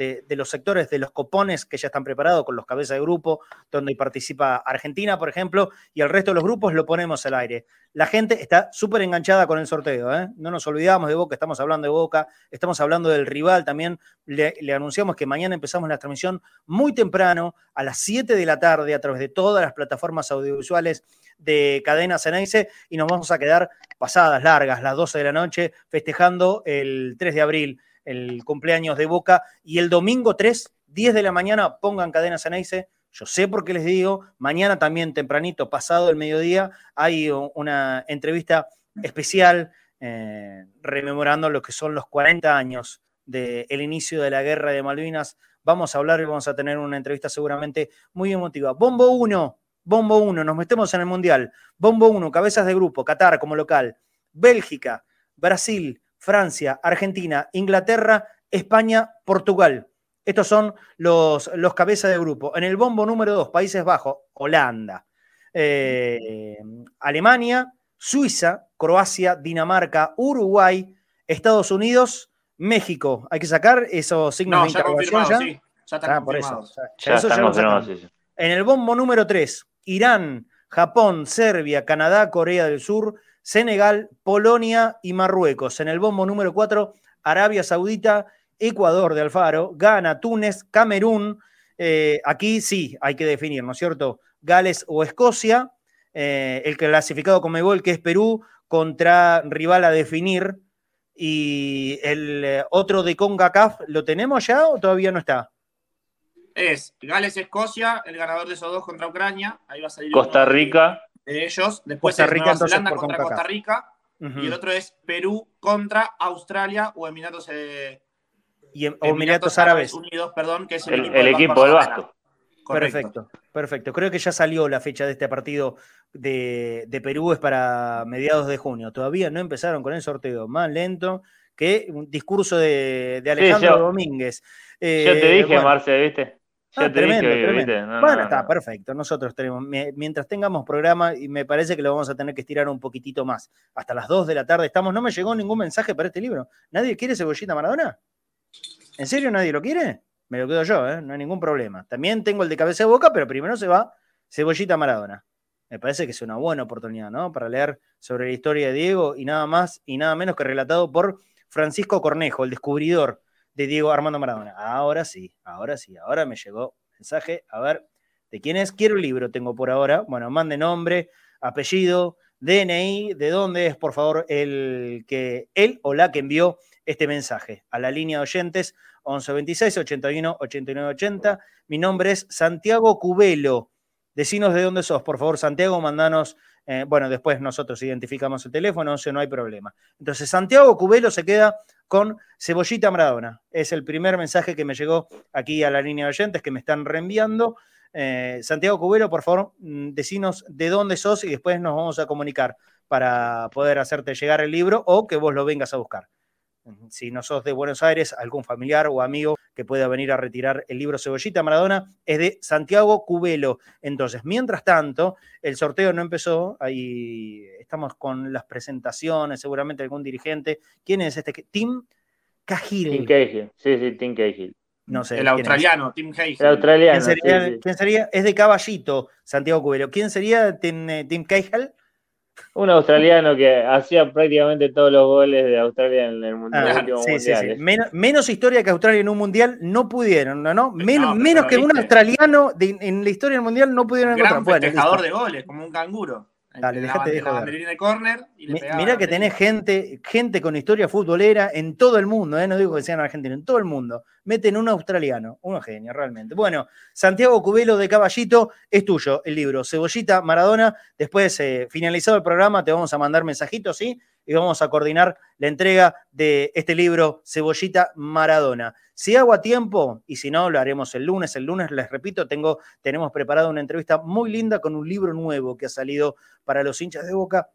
de, los sectores de los copones que ya están preparados con los cabezas de grupo, donde participa Argentina, por ejemplo, y el resto de los grupos lo ponemos al aire. La gente está súper enganchada con el sorteo, ¿eh? no nos olvidamos de Boca, estamos hablando de Boca, estamos hablando del rival también. Le, le anunciamos que mañana empezamos la transmisión muy temprano, a las 7 de la tarde, a través de todas las plataformas audiovisuales de Cadena Ceneice y nos vamos a quedar pasadas largas, las 12 de la noche, festejando el 3 de abril, el cumpleaños de Boca, y el domingo 3, 10 de la mañana, pongan Cadena Ceneice. Yo sé por qué les digo, mañana también tempranito, pasado el mediodía, hay una entrevista especial eh, rememorando lo que son los 40 años del inicio de la guerra de Malvinas. Vamos a hablar y vamos a tener una entrevista seguramente muy emotiva. Bombo 1, Bombo 1, nos metemos en el Mundial. Bombo 1, cabezas de grupo, Qatar como local, Bélgica, Brasil, Francia, Argentina, Inglaterra, España, Portugal. Estos son los, los cabezas de grupo. En el bombo número 2, Países Bajos, Holanda, eh, Alemania, Suiza, Croacia, Dinamarca, Uruguay, Estados Unidos, México. Hay que sacar esos signos de interrogación ya. Sí. Ya están ah, por eso. En el bombo número 3, Irán, Japón, Serbia, Canadá, Corea del Sur, Senegal, Polonia y Marruecos. En el bombo número 4, Arabia Saudita, Ecuador de Alfaro, Ghana, Túnez, Camerún. Eh, aquí sí hay que definir, ¿no es cierto? Gales o Escocia. Eh, el clasificado con Mebol, que es Perú, contra rival a definir. Y el eh, otro de CONCACAF, ¿lo tenemos ya o todavía no está? es Gales-Escocia, el ganador de esos dos contra Ucrania. Ahí va a salir. Costa Rica. De ellos. Después Costa Rica, Nueva Zelanda contra Costa Rica. Y el otro es Perú contra Australia o Emiratos, eh, Y em- Emiratos Árabes. Unidos, perdón, que es el, El, equipo, el del equipo Vasco del Argentina. Vasco. Correcto. Perfecto, perfecto. Creo que ya salió la fecha de este partido de, de Perú, es para mediados de junio. Todavía no empezaron con el sorteo, más lento que un discurso de, de Alejandro yo- Domínguez. Yo Eh, te dije, bueno. Marce, ¿viste? Te tremendo, dije, tremendo. ¿viste? No, bueno, no, está no. perfecto. Nosotros tenemos, mi- mientras tengamos programa, y me parece que lo vamos a tener que estirar un poquitito más. Hasta las 2 de la tarde estamos. No me llegó ningún mensaje para este libro. ¿Nadie quiere cebollita Maradona? ¿En serio nadie lo quiere? Me lo quedo yo, ¿eh? no hay ningún problema. También tengo el de cabeza de boca, pero primero se va cebollita Maradona. Me parece que es una buena oportunidad, ¿no? Para leer sobre la historia de Diego y nada más y nada menos que relatado por Francisco Cornejo, el descubridor de Diego Armando Maradona. Ahora sí, ahora sí, ahora me llegó mensaje. A ver, ¿de quién es? Quiero el libro, tengo por ahora. Bueno, mande nombre, apellido, DNI, de dónde es, por favor, el que él o la que envió este mensaje a la línea de oyentes 1126 81 89 80. Mi nombre es Santiago Cubelo. Decinos de dónde sos, por favor, Santiago, mandanos. eh, bueno, después nosotros identificamos el teléfono, o no hay problema. Entonces, Santiago Cubelo se queda con Cebollita Maradona. Es el primer mensaje que me llegó aquí a la línea de oyentes que me están reenviando. Eh, Santiago Cubelo, por favor, mm, decinos de dónde sos y después nos vamos a comunicar para poder hacerte llegar el libro o que vos lo vengas a buscar. Si no sos de Buenos Aires, algún familiar o amigo que pueda venir a retirar el libro Cebollita Maradona es de Santiago Cubelo. Entonces, mientras tanto, el sorteo no empezó, ahí estamos con las presentaciones, seguramente algún dirigente. ¿Quién es este? Tim Cahill. Tim Cahill. Sí, sí, Tim Cahill. No sé. El australiano, Tim Hayes. El australiano. ¿Quién sería, sí, sí. quién sería? Es de Caballito, Santiago Cubelo. ¿Quién sería Tim, eh, Tim Cahill? Un australiano que hacía prácticamente todos los goles de Australia en el mundial, Ah, sí, sí. mundiales. Menos, menos historia que Australia en un mundial no pudieron, ¿no? ¿no? Men- No, pero menos que un australiano de- en la historia del mundial no pudieron encontrar. Gran festejador de goles, como un canguro. Dale, de bande- la joder. banderina de córner y le Mi- pegaba Mirá que tenés gente, gente con historia futbolera en todo el mundo, ¿eh? no digo que sean argentinos, en todo el mundo. Meten un australiano, uno genio realmente. Bueno, Santiago Cubelo de Caballito, es tuyo el libro, Cebollita Maradona. Después, eh, finalizado el programa, te vamos a mandar mensajitos, ¿sí? Y vamos a coordinar la entrega de este libro, Cebollita Maradona. Si hago a tiempo, y si no, lo haremos el lunes. El lunes, les repito, tengo, tenemos preparado una entrevista muy linda con un libro nuevo que ha salido para los hinchas de Boca.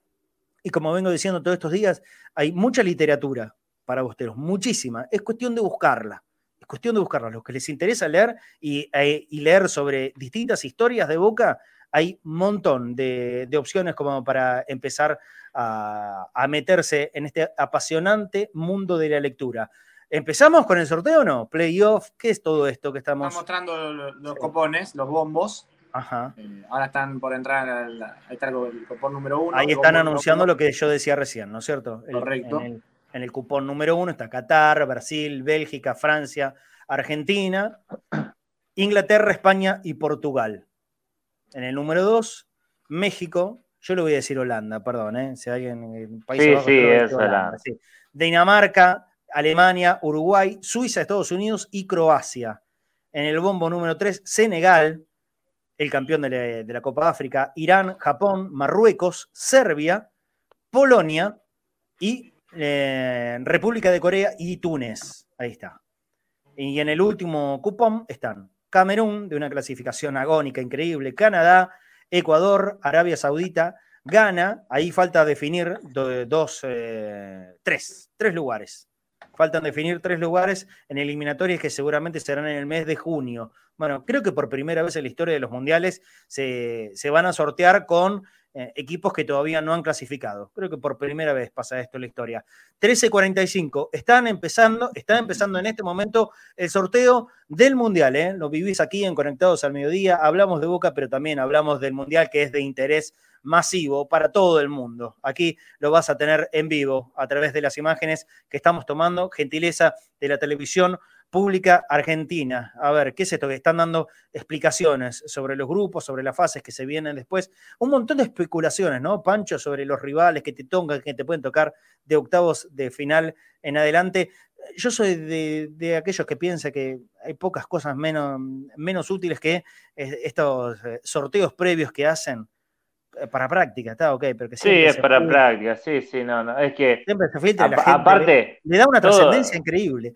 Y como vengo diciendo todos estos días, hay mucha literatura para bosteros, muchísima. Es cuestión de buscarla. Es cuestión de buscarla. Los que les interesa leer y, eh, y leer sobre distintas historias de Boca, hay un montón de, de opciones como para empezar a, a meterse en este apasionante mundo de la lectura. ¿Empezamos con el sorteo o no? Playoff, ¿qué es todo esto que Están estamos? mostrando los, los copones, los bombos. Ajá. Eh, ahora están por entrar, al- ahí está el, copón número uno. Ahí están anunciando lo que yo decía recién, ¿no es cierto? El- Correcto. En el, en el cupón número uno está Qatar, Brasil, Bélgica, Francia, Argentina, Inglaterra, España y Portugal. En el número dos, México. Yo le voy a decir Holanda, perdón, ¿eh? Si alguien en país Sí, sí, es Holanda. sí. Dinamarca, Alemania, Uruguay, Suiza, Estados Unidos y Croacia. En el bombo número 3, Senegal, el campeón de la, de la Copa África, Irán, Japón, Marruecos, Serbia, Polonia y eh, República de Corea y Túnez. Ahí está. Y en el último cupón están Camerún, de una clasificación agónica increíble, Canadá, Ecuador, Arabia Saudita, Ghana, ahí falta definir do- dos, eh, tres, tres lugares. Faltan definir tres lugares en eliminatorias que seguramente serán en el mes de junio. Bueno, creo que por primera vez en la historia de los mundiales se, se van a sortear con eh, equipos que todavía no han clasificado. Creo que por primera vez pasa esto en la historia. 13.45, están empezando, está empezando en este momento el sorteo del Mundial. ¿eh? Lo vivís aquí en Conectados al Mediodía, hablamos de Boca, pero también hablamos del Mundial que es de interés masivo para todo el mundo. Aquí lo vas a tener en vivo a través de las imágenes que estamos tomando, gentileza de la televisión pública argentina. A ver, ¿qué es esto? Que están dando explicaciones sobre los grupos, sobre las fases que se vienen después. Un montón de especulaciones, ¿no, Pancho? Sobre los rivales que te tocan, que te pueden tocar de octavos de final en adelante. Yo soy de, de aquellos que piensan que hay pocas cosas menos, menos útiles que estos eh, sorteos previos que hacen eh, para práctica, está ok, pero que Sí, es para práctica, sí, sí, no, no, es que, Siempre se filtra y la gente aparte, le, le da una trascendencia increíble.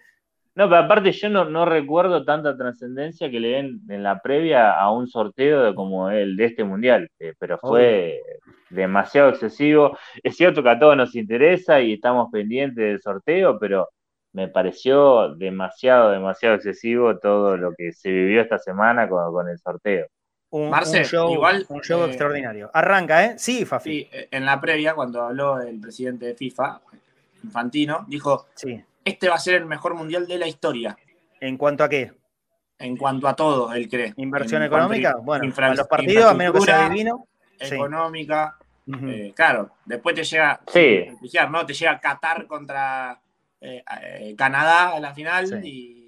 No, pero aparte yo no, no recuerdo tanta trascendencia que le den en la previa a un sorteo de- como el de este mundial, eh, pero fue demasiado excesivo. Es cierto que a todos nos interesa y estamos pendientes del sorteo, pero me pareció demasiado, demasiado excesivo todo lo que se vivió esta semana con, con el sorteo. Un, Marce, un show, igual, un show eh, extraordinario. Arranca, ¿eh? Sí, Fafi. Sí, en la previa, cuando habló el presidente de FIFA, Infantino, dijo, Sí. Este va a ser el mejor mundial de la historia. ¿En cuanto a qué? En cuanto a todo, él cree. ¿Inversión En económica? a Bueno, infra- a los partidos, a menos que sea infraestructura, divino. Económica, eh, claro, después te llega, Sí. ¿no? Te llega Qatar contra eh, eh, Canadá en la final Sí. y...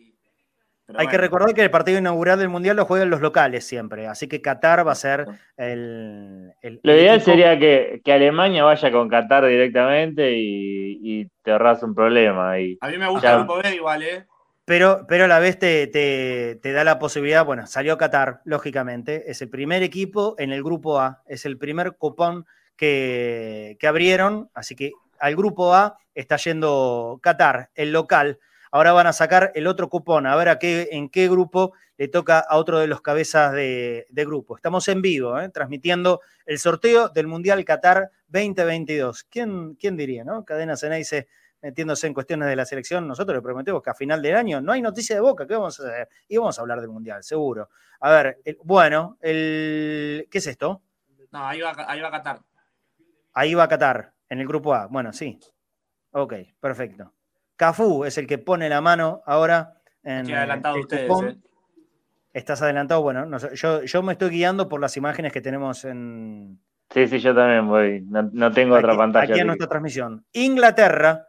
pero Hay que recordar que el partido inaugural del Mundial lo juegan los locales siempre, así que Qatar va a ser el... el- Lo ideal equipo- sería que, que Alemania vaya con Qatar directamente y, y te ahorras un problema. Y, A mí me gusta Ya. el grupo B igual, ¿eh? Pero, pero a la vez te, te- te da la posibilidad, bueno, salió Qatar, lógicamente, es el primer equipo en el grupo A, es el primer cupón que, que abrieron, así que al grupo A está yendo Qatar, el local. Ahora van a sacar el otro cupón, a ver a qué, en qué grupo le toca a otro de los cabezas de, de grupo. Estamos en vivo, ¿eh? transmitiendo el sorteo del Mundial Qatar 2022. ¿Quién, quién diría, no? Cadena Ceneice metiéndose en cuestiones de la selección, nosotros le prometemos que a final del año no hay noticia de Boca, ¿qué vamos a hacer? Y vamos a hablar del Mundial, seguro. A ver, el- bueno, el, ¿qué es esto? No, ahí va, ahí va Qatar. Ahí va Qatar, en el grupo A. Bueno, sí. Ok, perfecto. Cafú es el que pone la mano ahora en Estoy adelantado el a ustedes, cupón. ¿eh? Estás adelantado, bueno, no sé, yo, yo me estoy guiando por las imágenes que tenemos en, sí, sí, yo también voy. No, no tengo otra pantalla. aquí en nuestra transmisión. Inglaterra,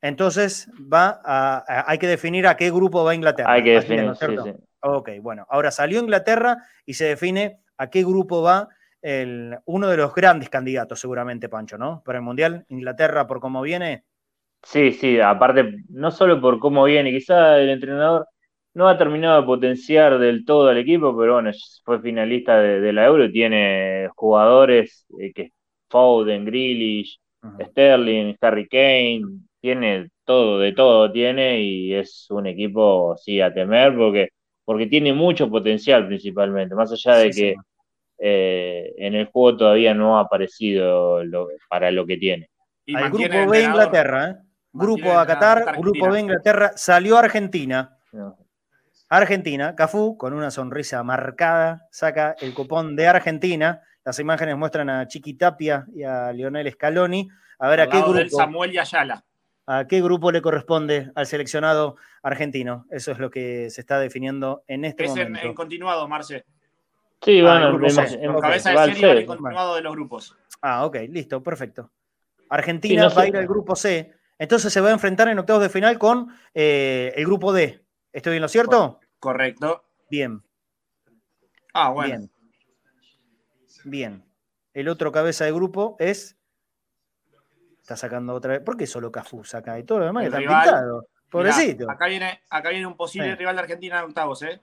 entonces va a, a- hay que definir a qué grupo va Inglaterra. hay que definir. ¿no es sí, cierto? sí. Ok, bueno, ahora salió Inglaterra y se define a qué grupo va el, uno de los grandes candidatos, seguramente, Pancho, ¿no? Para el Mundial, Inglaterra, por cómo viene. Sí, sí, aparte, no solo por cómo viene, quizá el entrenador no ha terminado de potenciar del todo al equipo, pero bueno, fue finalista de, de la Euro y tiene jugadores eh, que Foden, Grealish. Sterling, Harry Kane, tiene todo, de todo tiene y es un equipo, sí, a temer porque, porque tiene mucho potencial principalmente, más allá de Sí, que sí. eh, en el juego todavía no ha aparecido lo- para lo que tiene. Y Al grupo B. Inglaterra, ¿eh? Grupo A Qatar, grupo B Inglaterra, salió Argentina. Argentina, Cafú, con una sonrisa marcada, saca el cupón de Argentina. Las imágenes muestran a Chiqui Tapia y a Lionel Scaloni. A ver a qué lado del grupo. Samuel y Ayala. ¿A qué grupo le corresponde al seleccionado argentino? Eso es lo que se está definiendo en este Es en, momento. en continuado, Marce. Sí, Ah, bueno, grupo hemos- Ok. Cabeza de serie en continuado de los grupos. Ah, ok, listo, perfecto. Argentina Sí, no va a ir al grupo C. Entonces se va a enfrentar en octavos de final con eh, el grupo D. ¿Estoy en lo cierto? Correcto. Bien, Ah, bueno. bien. Bien. El otro cabeza de grupo es. Está sacando otra vez. ¿Por qué solo Cafú saca? Y todo lo demás pintados. Mirá, Pobrecito. acá, viene, acá viene un posible Sí. rival de Argentina en octavos, ¿eh?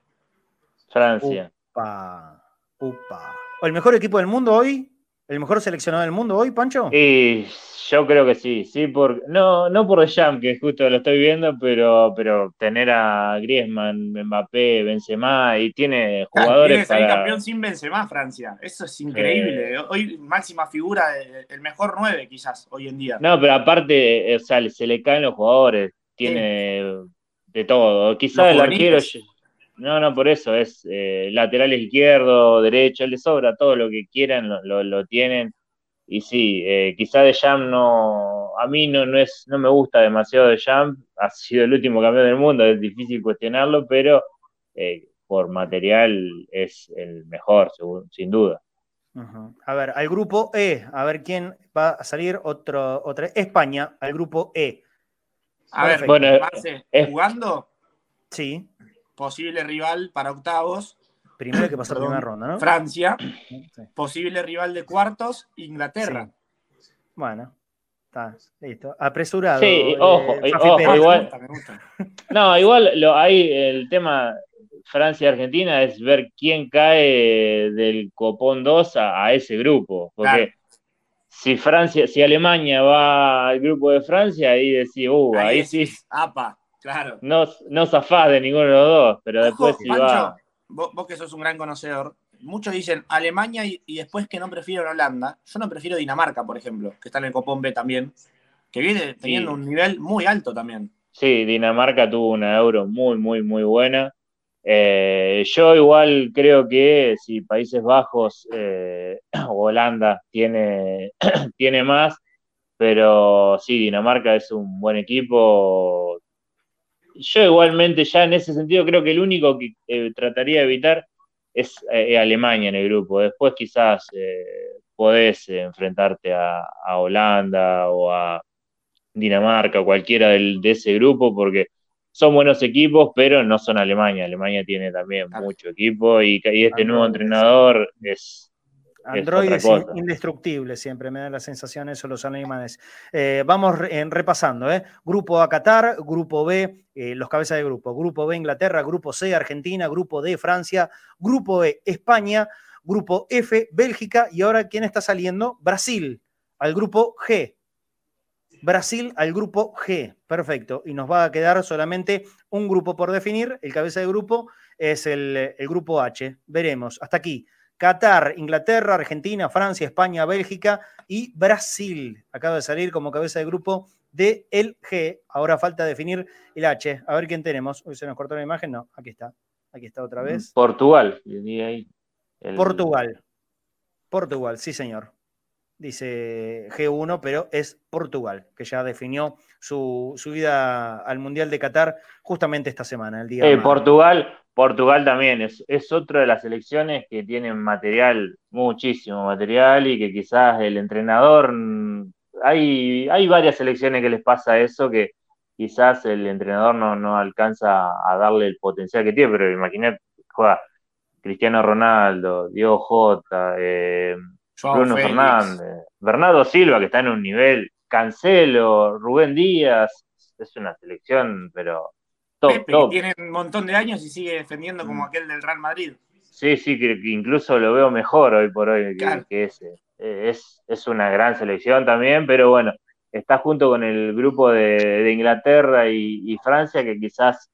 Francia. Upa. Upa. ¿El mejor equipo del mundo hoy? ¿El mejor seleccionado del mundo hoy, Pancho? Y yo creo que sí, sí, por, no, no por Jam, que justo lo estoy viendo, pero, pero tener a Griezmann, Mbappé, Benzema y tiene Viene jugadores salir para... campeón sin Benzema, Francia. Eso es increíble. Hoy máxima figura, eh, el mejor 9 quizás, hoy en día. No, pero aparte, o sea, se le caen los jugadores, tiene de todo. Quizá Los el arquero. No, no, por eso, es eh, lateral izquierdo, derecho, le sobra todo lo que quieran, lo, lo, lo tienen. Y sí, eh, quizá de Jam no, a mí no, no, es, no me gusta demasiado de Jam, ha sido el último campeón del mundo, es difícil cuestionarlo, pero eh, por material es el mejor, según- sin duda. A ver, al grupo E, a ver quién va a salir otro, otra España, al grupo E. A ver. Bueno, Marce, jugando, Sí, posible rival para octavos, primero hay que pasar Perdón. primera ronda, ¿no? Francia, Sí. posible rival de cuartos, Inglaterra. Bueno, está, listo. Apresurado. Sí, eh, ojo, ojo, Pérez. Igual- Me gusta, me gusta. No, igual lo, hay el tema Francia y Argentina es ver quién cae del Copón 2 a, a ese grupo. Porque Claro. si Francia, si Alemania va al grupo de Francia, ahí decís, uh, ahí, es- sí Apa, claro. no, no zafás de ninguno de los dos, pero después si Pancho, va. vos, vos que sos un gran conocedor, muchos dicen Alemania y, y después que no prefieren Holanda. Yo no prefiero Dinamarca, por ejemplo, que está en el Copón B también, que viene teniendo un nivel muy alto también. Sí, Dinamarca tuvo una euro muy, muy, muy buena. Eh, yo igual creo que si Países Bajos eh, o Holanda tiene, tiene más, pero sí, Dinamarca es un buen equipo. Yo igualmente ya en ese sentido creo que el único que eh, trataría de evitar es eh, Alemania en el grupo. Después quizás eh, podés enfrentarte a, a Holanda o a Dinamarca, cualquiera del, de ese grupo, porque son buenos equipos, pero no son Alemania. Alemania tiene también Claro. mucho equipo y, y este nuevo entrenador es, Android otra es, cosa. indestructible, siempre me da la sensación eso los alemanes. Eh, vamos re- en, repasando, ¿eh? Grupo A Qatar, Grupo B, eh, los cabezas de grupo. Grupo B Inglaterra, Grupo C Argentina, Grupo D Francia, Grupo E España, Grupo F Bélgica y ahora ¿quién está saliendo? Brasil, al Grupo G. Brasil al grupo G, perfecto. Y nos va a quedar solamente un grupo por definir. El cabeza de grupo es el, el grupo H. Veremos. Hasta aquí. Qatar, Inglaterra, Argentina, Francia, España, Bélgica y Brasil. Acaba de salir como cabeza de grupo de el G. Ahora falta definir el H. A ver quién tenemos. Hoy se nos cortó la imagen. No, aquí está. Aquí está otra vez. Portugal. y ahí el- Portugal. Portugal, sí, señor. Dice G1, pero es Portugal, que ya definió su, su ida al Mundial de Qatar justamente esta semana, el día Eh. Portugal, Portugal también es, es otra de las selecciones que tienen material, muchísimo material, y que quizás el entrenador, mm, hay, hay varias selecciones que les pasa eso, que quizás el entrenador no, no alcanza a darle el potencial que tiene, pero imagínate, juega Cristiano Ronaldo, Diego Jota, eh, Bruno Félix. Fernández, Bernardo Silva, que está en un nivel, Cancelo, Rubén Díaz, es una selección, pero top, Pepe, top. que tiene un montón de años y sigue defendiendo como aquel del Real Madrid. Sí, sí, que, que incluso lo veo mejor hoy por hoy que, Claro. que ese. Eh, es, es una gran selección también, pero bueno, está junto con el grupo de, de Inglaterra y, y Francia, que quizás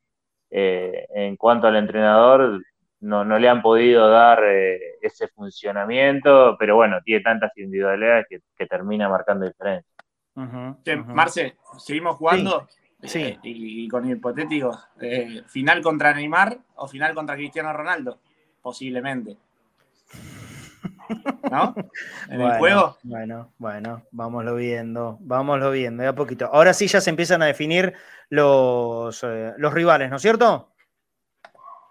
eh, en cuanto al entrenador no, no le han podido dar eh, ese funcionamiento, pero bueno, tiene tantas individualidades que, que termina marcando diferencia. Ujú. Marce, seguimos jugando. Sí. Eh, y, y con hipotéticos. eh, ¿Final contra Neymar o final contra Cristiano Ronaldo? Posiblemente. ¿No? En bueno, el juego. Bueno, bueno, vámoslo viendo, vámoslo viendo, de a poquito. Ahora sí ya se empiezan a definir los, eh, los rivales, ¿no es cierto?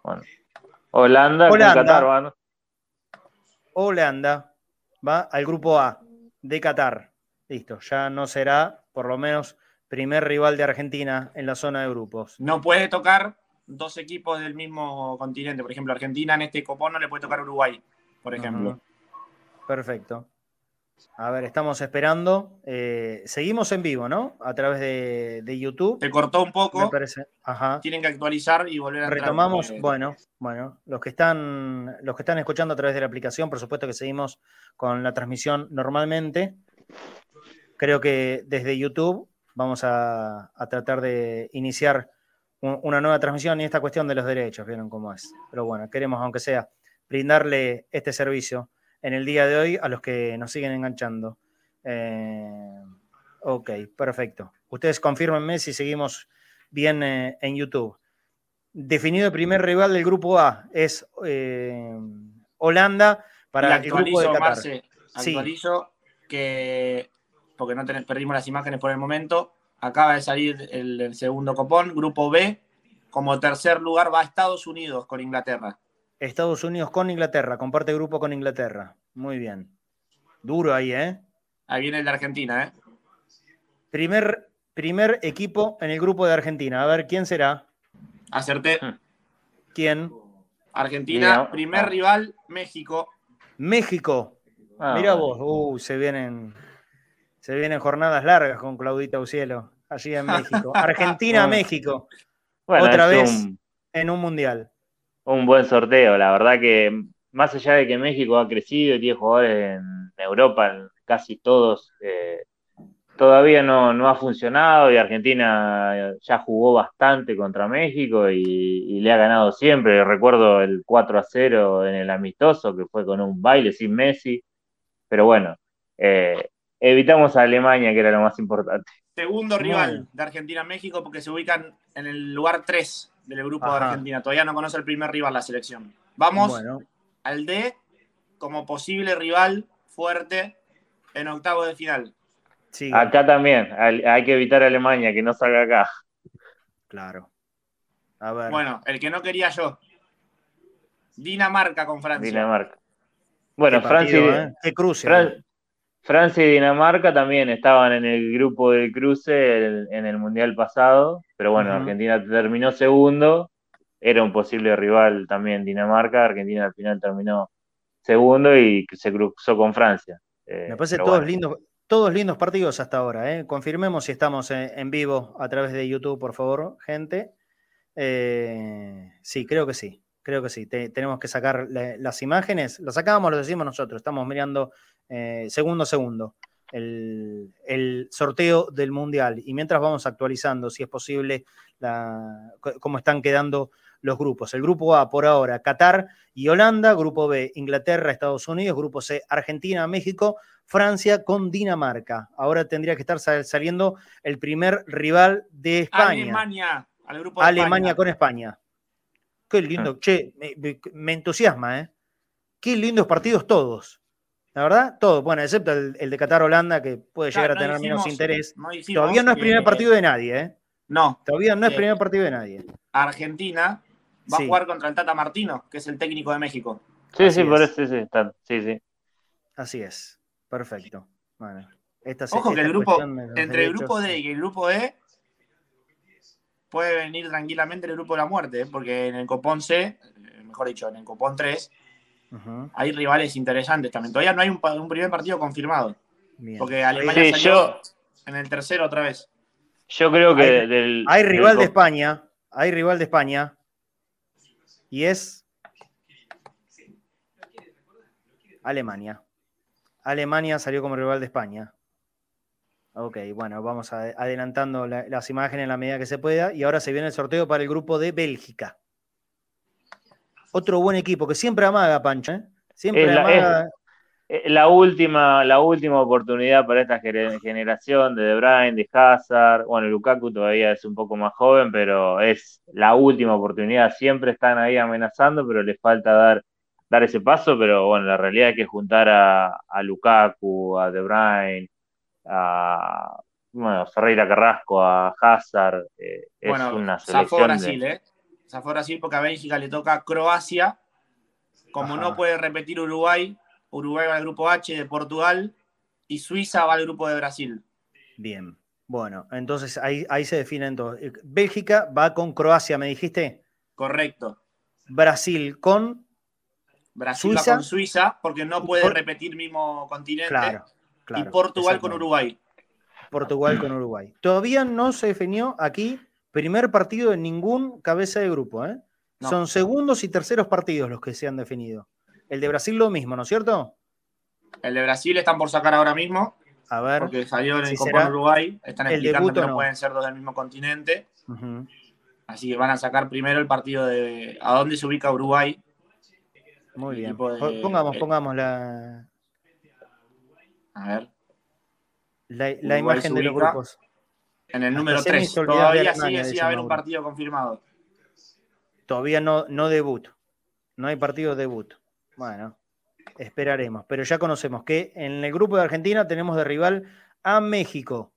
Bueno, Holanda, Holanda. con Qatar, ¿no? Holanda va al grupo A de Qatar. Listo, ya no será, por lo menos, primer rival de Argentina en la zona de grupos. No puede tocar dos equipos del mismo continente. Por ejemplo, Argentina en este copón no le puede tocar Uruguay, por ejemplo. Perfecto. A ver, estamos esperando. eh, seguimos en vivo, ¿no? A través de, de YouTube. Se cortó un Me poco. parece. Ajá. Tienen que actualizar y volver a. Retomamos, bueno, bueno, los que están, los que están escuchando a través de la aplicación, por supuesto que seguimos con la transmisión normalmente. Creo que desde YouTube vamos a, a tratar de iniciar un- una nueva transmisión y esta cuestión de los derechos, vieron cómo es. Pero bueno, queremos, aunque sea, brindarle este servicio en el día de hoy a los que nos siguen enganchando. Eh, ok, perfecto. Ustedes confírmenme si seguimos bien eh, en YouTube. Definido el primer rival del grupo A es eh, Holanda para el grupo de actualizo, Qatar. Marce, Sí. que, porque no tenés- perdimos las imágenes por el momento, acaba de salir el, el segundo copón, grupo B, como tercer lugar va Estados Unidos con Inglaterra. Estados Unidos con Inglaterra, comparte grupo con Inglaterra. Muy bien. Duro ahí, ¿eh? Ahí viene el de Argentina, ¿eh? Primer, primer equipo en el grupo de Argentina. A ver, ¿quién será? Acerté. ¿Quién? Argentina, Mira, primer ah. rival, México. México. Ah, Mira vos, uh, se vienen, se vienen jornadas largas con Claudita Ucielo, allí en México. Argentina, Bueno. Otra vez. un- en un mundial. un buen sorteo. La verdad que más allá de que México ha crecido y tiene jugadores en Europa, casi todos, eh, todavía no, no, ha funcionado y Argentina ya jugó bastante contra México y, le ha ganado siempre. Recuerdo el 4 a 0 en el amistoso, que fue con un baile sin Messi, pero bueno, eh, evitamos a Alemania, que era lo más importante. Segundo rival de Argentina-México porque se ubican en el lugar 3 del grupo de Argentina. Todavía no conoce el primer rival la selección. Vamos al D como posible rival fuerte en octavo de final. Acá también, hay que evitar a Alemania, que no salga acá. Claro. A ver. Bueno, el que no quería yo. Dinamarca con Francia. Dinamarca. Bueno, Francia, ¿eh? cruce, Francia y Dinamarca también estaban en el grupo del cruce en el Mundial pasado, pero bueno, Argentina terminó segundo, era un posible rival también Dinamarca, Argentina al final terminó segundo y se cruzó con Francia. Eh, Me parece todos lindos, todos lindos partidos hasta ahora. ¿eh? Confirmemos si estamos en, vivo a través de YouTube, por favor, gente. Eh, sí, creo que sí. Creo que sí. tenemos que sacar las imágenes. Las sacamos, lo decimos nosotros. Estamos mirando eh, segundo a segundo el, sorteo del Mundial. Y mientras vamos actualizando, si es posible, cómo están quedando los grupos. El grupo A por ahora, Qatar y Holanda, grupo B, Inglaterra, Estados Unidos, grupo C, Argentina, México, Francia con Dinamarca. Ahora tendría que estar saliendo el primer rival de España. Alemania, al grupo Alemania con España. Qué lindo, ah. che, me, entusiasma, ¿eh? Qué lindos partidos todos. La verdad, todos. Bueno, excepto el, de Qatar-Holanda, que puede llegar a tener menos interés. Todavía no es primer partido de nadie, ¿eh? No. Todavía no es primer partido de nadie. Argentina va a jugar contra el Tata Martino, que es el técnico de México. Sí, sí, por eso sí, sí, sí. Así es, perfecto. Bueno, Ojo que el grupo, entre el grupo D y el grupo E, puede venir tranquilamente el grupo de la muerte, ¿eh? porque en el Copón C, eh, mejor dicho, en el Copón 3, hay rivales interesantes también. Todavía no hay un, primer partido confirmado. Porque Alemania salió en el tercero otra vez. Yo creo que hay rival de España, hay rival de España, y es Alemania. Alemania salió como rival de España. Ok, bueno, vamos adelantando las imágenes en la medida que se pueda. Y ahora se viene el sorteo para el grupo de Bélgica. Otro buen equipo que siempre amaga, Pancho. ¿eh? Siempre amaga. la, última, la última oportunidad para esta generación de De Bruyne, de Hazard. Bueno, Lukaku todavía es un poco más joven, pero es la última oportunidad. Siempre están ahí amenazando, pero les falta dar, dar ese paso. Pero bueno, la realidad es que juntar a, a Lukaku, a De Bruyne, a bueno, Ferreira Carrasco, a Hazard, eh, es una selección. Brasil, ¿eh? Fue Brasil porque a Bélgica le toca Croacia. Como no puede repetir Uruguay, Uruguay va al grupo H de Portugal y Suiza va al grupo de Brasil. Bien. Bueno, entonces ahí, ahí se definen todos. Eh, Bélgica va con Croacia, ¿me dijiste? Correcto. Brasil con Brasil Suiza. va con Suiza porque no puede repetir mismo continente. Claro, y Portugal con Uruguay. Portugal con Uruguay. Todavía no se definió aquí primer partido en ningún cabeza de grupo. ¿eh? Son segundos y terceros partidos los que se han definido. El de Brasil lo mismo, ¿no es cierto? El de Brasil están por sacar ahora mismo. A ver. Porque salió en el si Uruguay. Están explicando que no, pueden ser dos del mismo continente. Así que van a sacar primero el partido de a dónde se ubica Uruguay. Muy bien. pongamos, pongamos la. A ver. La, imagen de los grupos. En el número 3. Todavía sigue sin haber un partido confirmado. Todavía no, no debut. No hay partido debut. Bueno, esperaremos. Pero ya conocemos que en el grupo de Argentina tenemos de rival a México,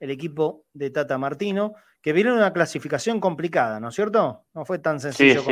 el equipo de Tata Martino, que viene una clasificación complicada, ¿no es cierto? No fue tan sencillo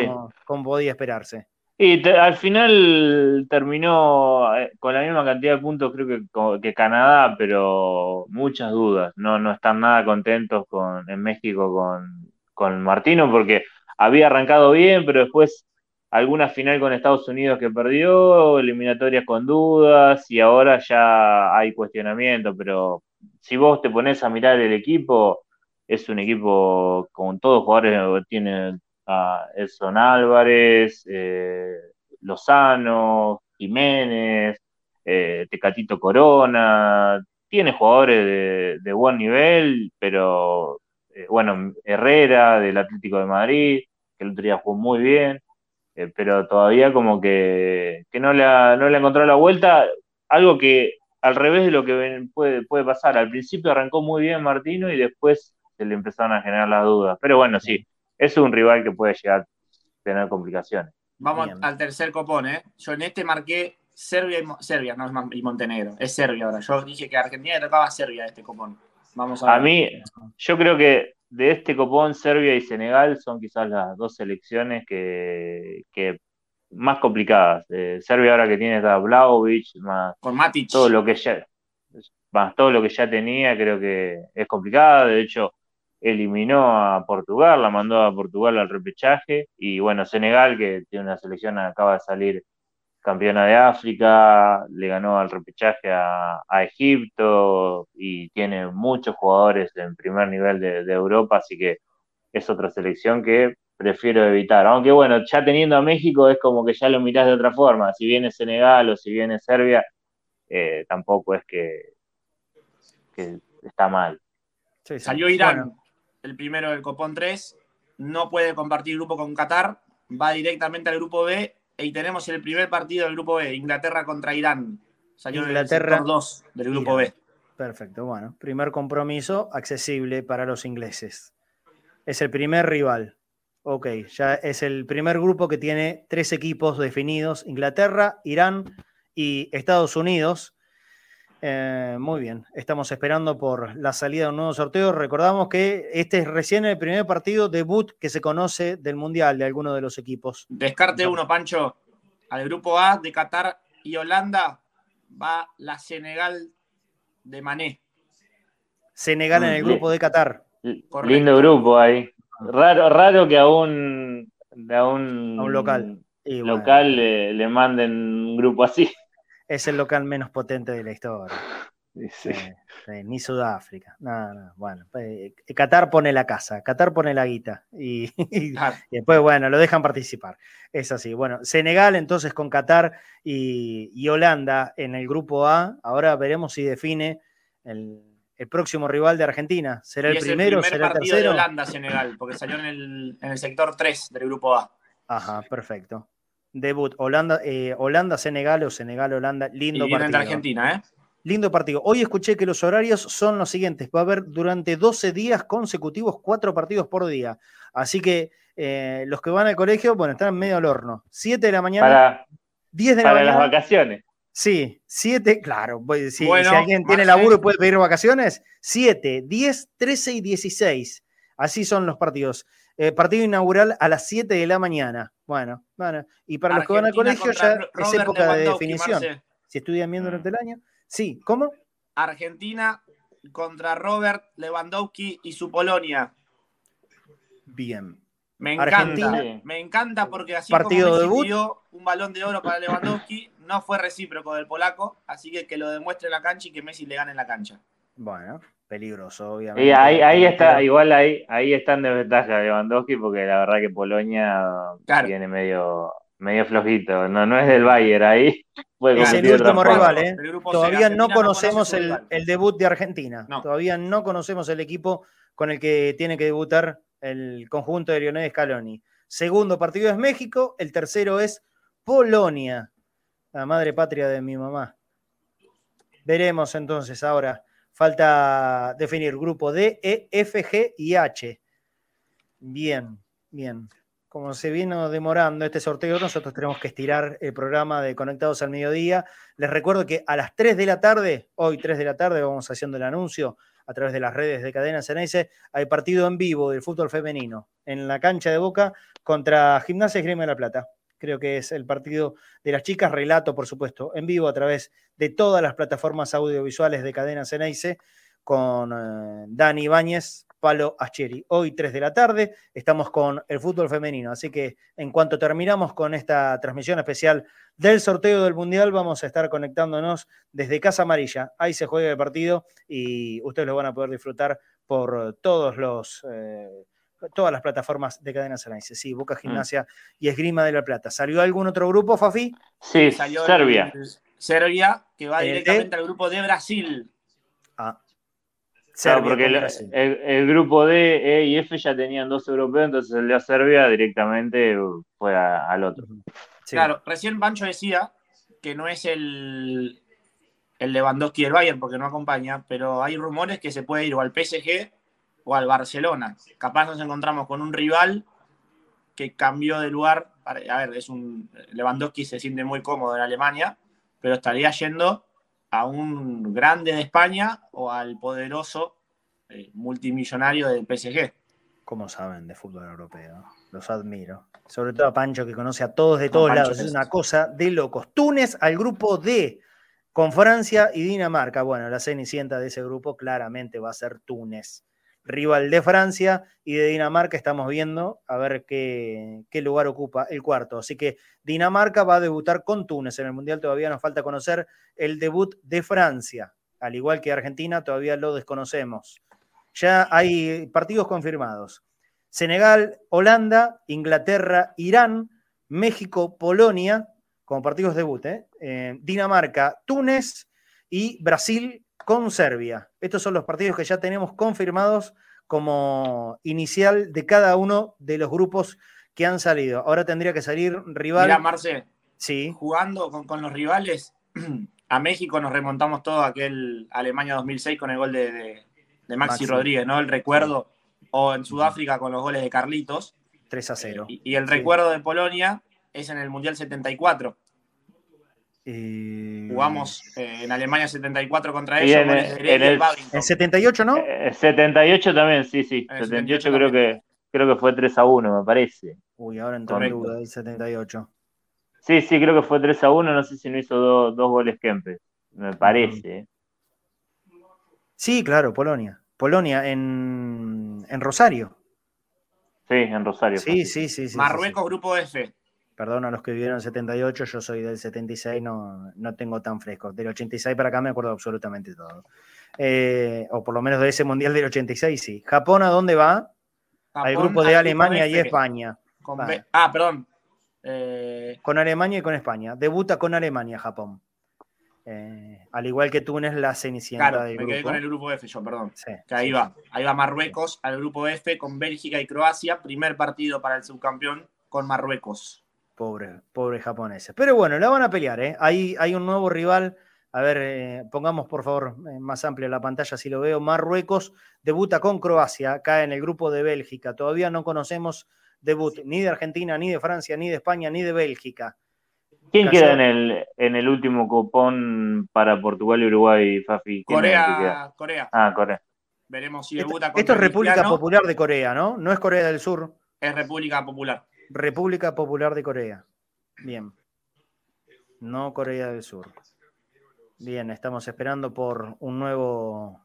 como podía esperarse. Y al final terminó eh, con la misma cantidad de puntos, creo que, que Canadá, pero muchas dudas. No, no están nada contentos con, en México con, con Martino, porque había arrancado bien, pero después alguna final con Estados Unidos que perdió, eliminatorias con dudas, y ahora ya hay cuestionamiento. Pero si vos te pones a mirar el equipo, es un equipo con todos jugadores que tienen a Edson Álvarez, eh, Lozano, Jiménez, eh, Tecatito Corona, tiene jugadores de, buen nivel, pero eh, bueno, Herrera del Atlético de Madrid, que el otro día jugó muy bien, eh, pero todavía como que, no, le ha, no le encontrado la vuelta, algo que al revés de lo que puede, puede pasar, al principio arrancó muy bien Martino y después se le empezaron a generar las dudas, pero bueno, sí, es un rival que puede llegar a tener complicaciones. Vamos al tercer copón, ¿eh? Yo en este marqué Serbia y, Serbia, no y Montenegro. Es Serbia ahora. Yo dije que Argentina le tocaba Serbia este copón. Vamos a, a mí, yo creo que de este copón, Serbia y Senegal son quizás las dos selecciones que, más complicadas. Eh, Serbia ahora que tiene a Blaovic, más Con Matic. todo lo que ya más todo lo que ya tenía, creo que es complicada. De hecho, eliminó a Portugal, la mandó a Portugal al repechaje. Y bueno, Senegal, que tiene una selección, acaba de salir campeona de África, le ganó al repechaje a, Egipto y tiene muchos jugadores en primer nivel de, Europa, así que es otra selección que prefiero evitar. Aunque bueno, ya teniendo a México es como que ya lo mirás de otra forma. Si viene Senegal o si viene Serbia, eh, tampoco es que, está mal. Salió Irán, el primero del Copón 3, no puede compartir grupo con Qatar, va directamente al grupo B y tenemos el primer partido del grupo B, Inglaterra contra Irán. Salió Inglaterra 2 del grupo B. Perfecto, bueno, primer compromiso accesible para los ingleses. Es el primer rival. Ok, ya es el primer grupo que tiene tres equipos definidos, Inglaterra, Irán y Estados Unidos. Eh, muy bien, estamos esperando por la salida de un nuevo sorteo. Recordamos que este es recién el primer partido debut que se conoce del Mundial de alguno de los equipos. Descarte uno, Pancho. Al grupo A de Qatar y Holanda va la Senegal de Mané. Senegal en el grupo de Qatar. Lindo grupo ahí. Raro, raro que a un, a un, local, local le manden un grupo así es el local menos potente de la historia. ni Sudáfrica. No, Bueno, eh, Qatar pone la casa, Qatar pone la guita. Y, después, bueno, lo dejan participar. Es así. Bueno, Senegal entonces con Qatar y, Holanda en el grupo A. Ahora veremos si define el, próximo rival de Argentina. ¿Será el primero? El ¿Será el partido de Holanda-Senegal, porque salió en el, en el sector 3 del grupo A. Ajá, perfecto debut Holanda, eh, Holanda, Senegal o Senegal, Holanda. Lindo y partido. Argentina, ¿eh? Lindo partido. Hoy escuché que los horarios son los siguientes. Va a haber durante 12 días consecutivos cuatro partidos por día. Así que eh, los que van al colegio, bueno, están medio al horno. 7 de la mañana. Para, 10 de la mañana. Para las vacaciones. Sí, 7, claro. Si, alguien tiene laburo y puede pedir vacaciones, 7, 10, 13 y 16. Así son los partidos. Eh, partido inaugural a las 7 de la mañana. Bueno, bueno. Y para los que van al colegio ya es época de definición. Si estudian bien durante el año. Sí, ¿cómo? Argentina contra Robert Lewandowski y su Polonia. Bien. Me encanta, me encanta porque así partido como un balón de oro para Lewandowski, no fue recíproco del polaco, así que que lo demuestre en la cancha y que Messi le gane en la cancha. Bueno, peligroso, obviamente. Y ahí, ahí está, igual ahí, ahí está en desventaja Lewandowski, porque la verdad que Polonia viene medio, medio flojito. No, no es del Bayern ahí. es el último rival, ¿eh? Todavía no conocemos el, debut de Argentina. Todavía no conocemos el equipo con el que tiene que debutar el conjunto de Lionel Scaloni. Segundo partido es México, el tercero es Polonia, la madre patria de mi mamá. Veremos entonces ahora Falta definir grupo D, E, F, G y H. Bien, bien. Como se vino demorando este sorteo, nosotros tenemos que estirar el programa de Conectados al Mediodía. Les recuerdo que a las 3 de la tarde, hoy 3 de la tarde, vamos haciendo el anuncio a través de las redes de Cadena Ceneice, hay partido en vivo del fútbol femenino en la cancha de Boca contra Gimnasia Grima de la Plata. Creo que es el partido de las chicas, relato, por supuesto, en vivo a través de todas las plataformas audiovisuales de Cadena Ceneice con eh, Dani Ibáñez, Palo Ascheri. Hoy 3 de la tarde estamos con el fútbol femenino, así que en cuanto terminamos con esta transmisión especial del sorteo del Mundial, vamos a estar conectándonos desde Casa Amarilla. Ahí se juega el partido y ustedes lo van a poder disfrutar por todos los... Eh, todas las plataformas de cadenas análisis. Sí, Mm. Boca Gimnasia y Esgrima de la Plata. ¿Salió algún otro grupo, Fafi? Sí, Salió Serbia. el Serbia, que va de- directamente al grupo de Brasil. Ah. Claro, Serbia porque con el, Brasil. el- el grupo D, E y F ya tenían dos europeos, entonces el de Serbia directamente uh, fue a- al otro. Sí. Claro, recién Pancho decía que no es el, el Lewandowski del Bayern porque no acompaña, pero hay rumores que se puede ir o al PSG o al Barcelona. Capaz nos encontramos con un rival que cambió de lugar. A ver, es un Lewandowski se siente muy cómodo en Alemania, pero estaría yendo a un grande de España o al poderoso eh, multimillonario del PSG. ¿Cómo saben de fútbol europeo? Los admiro. Sobre todo a Pancho, que conoce a todos de todos lados. Es- una cosa de locos. Túnez al grupo D, con Francia y Dinamarca. Bueno, la cenicienta de ese grupo claramente va a ser Túnez. Rival de Francia y de Dinamarca estamos viendo a ver qué, lugar ocupa el cuarto. Así que Dinamarca va a debutar con Túnez. En el Mundial todavía nos falta conocer el debut de Francia. Al igual que Argentina, todavía lo desconocemos. Ya hay partidos confirmados. Senegal, Holanda, Inglaterra, Irán, México, Polonia, como partidos debut, ¿eh? Eh, Dinamarca, Túnez y Brasil con Serbia. Estos son los partidos que ya tenemos confirmados como inicial de cada uno de los grupos que han salido. Ahora tendría que salir rival. Mira, Marce, sí, jugando con, con los rivales, a México nos remontamos todo a aquel Alemania 2006 con el gol de, de- de Maxi, Maxi. Rodríguez, ¿no? El recuerdo. O en Sudáfrica con los goles de Carlitos. 3 a 0. Y, y el Sí. recuerdo de Polonia es en el Mundial 74. Eh, Jugamos eh, en Alemania 74 contra Y ellos. en el- en y el- Babington. En 78, ¿no? Eh, 78 también, sí, sí. Eh, 78 78 creo que, creo que fue 3 a 1, me parece. Uy, ahora entró en duda el 78. Sí, sí, creo que fue 3 a 1, no sé si no hizo do- dos goles Kempes, me parece. eh. Sí, claro, Polonia. Polonia en, en Rosario. Sí, en Rosario. Sí, sí, sí. sí, sí, Marruecos, sí. grupo F. Perdón a los que vivieron el 78, yo soy del 76, no, no tengo tan fresco. Del 86 para acá me acuerdo absolutamente todo. Eh, o por lo menos de ese mundial del 86, sí. ¿Japón a dónde va? al grupo de al Alemania y España. con Ah, perdón. Eh, Con Alemania y con España. Debuta con Alemania, Japón. Eh, al igual que Túnez, la cenicienta claro, del me quedé grupo. con el grupo F yo, perdón. Sí, Que ahí sí, va. Ahí va Marruecos al grupo F con Bélgica y Croacia. Primer partido para el subcampeón con Marruecos. Pobre, pobre japoneses. Pero bueno, la van a pelear, ¿eh? Hay, hay un nuevo rival. A ver, eh, pongamos por favor eh, más amplia la pantalla si lo veo. Marruecos debuta con Croacia, acá en el grupo de Bélgica. Todavía no conocemos debut ni de Argentina, ni de Francia, ni de España, ni de Bélgica. ¿Quién queda en el, en el último cupón para Portugal y Uruguay, Fafi? Corea, Corea. Ah, Corea. Veremos si Esto, debuta esto contra es República Cristiano. Popular de Corea, ¿no? No es Corea del Sur. Es República Popular. República Popular de Corea. Bien. No Corea del Sur. Bien, estamos esperando por un nuevo,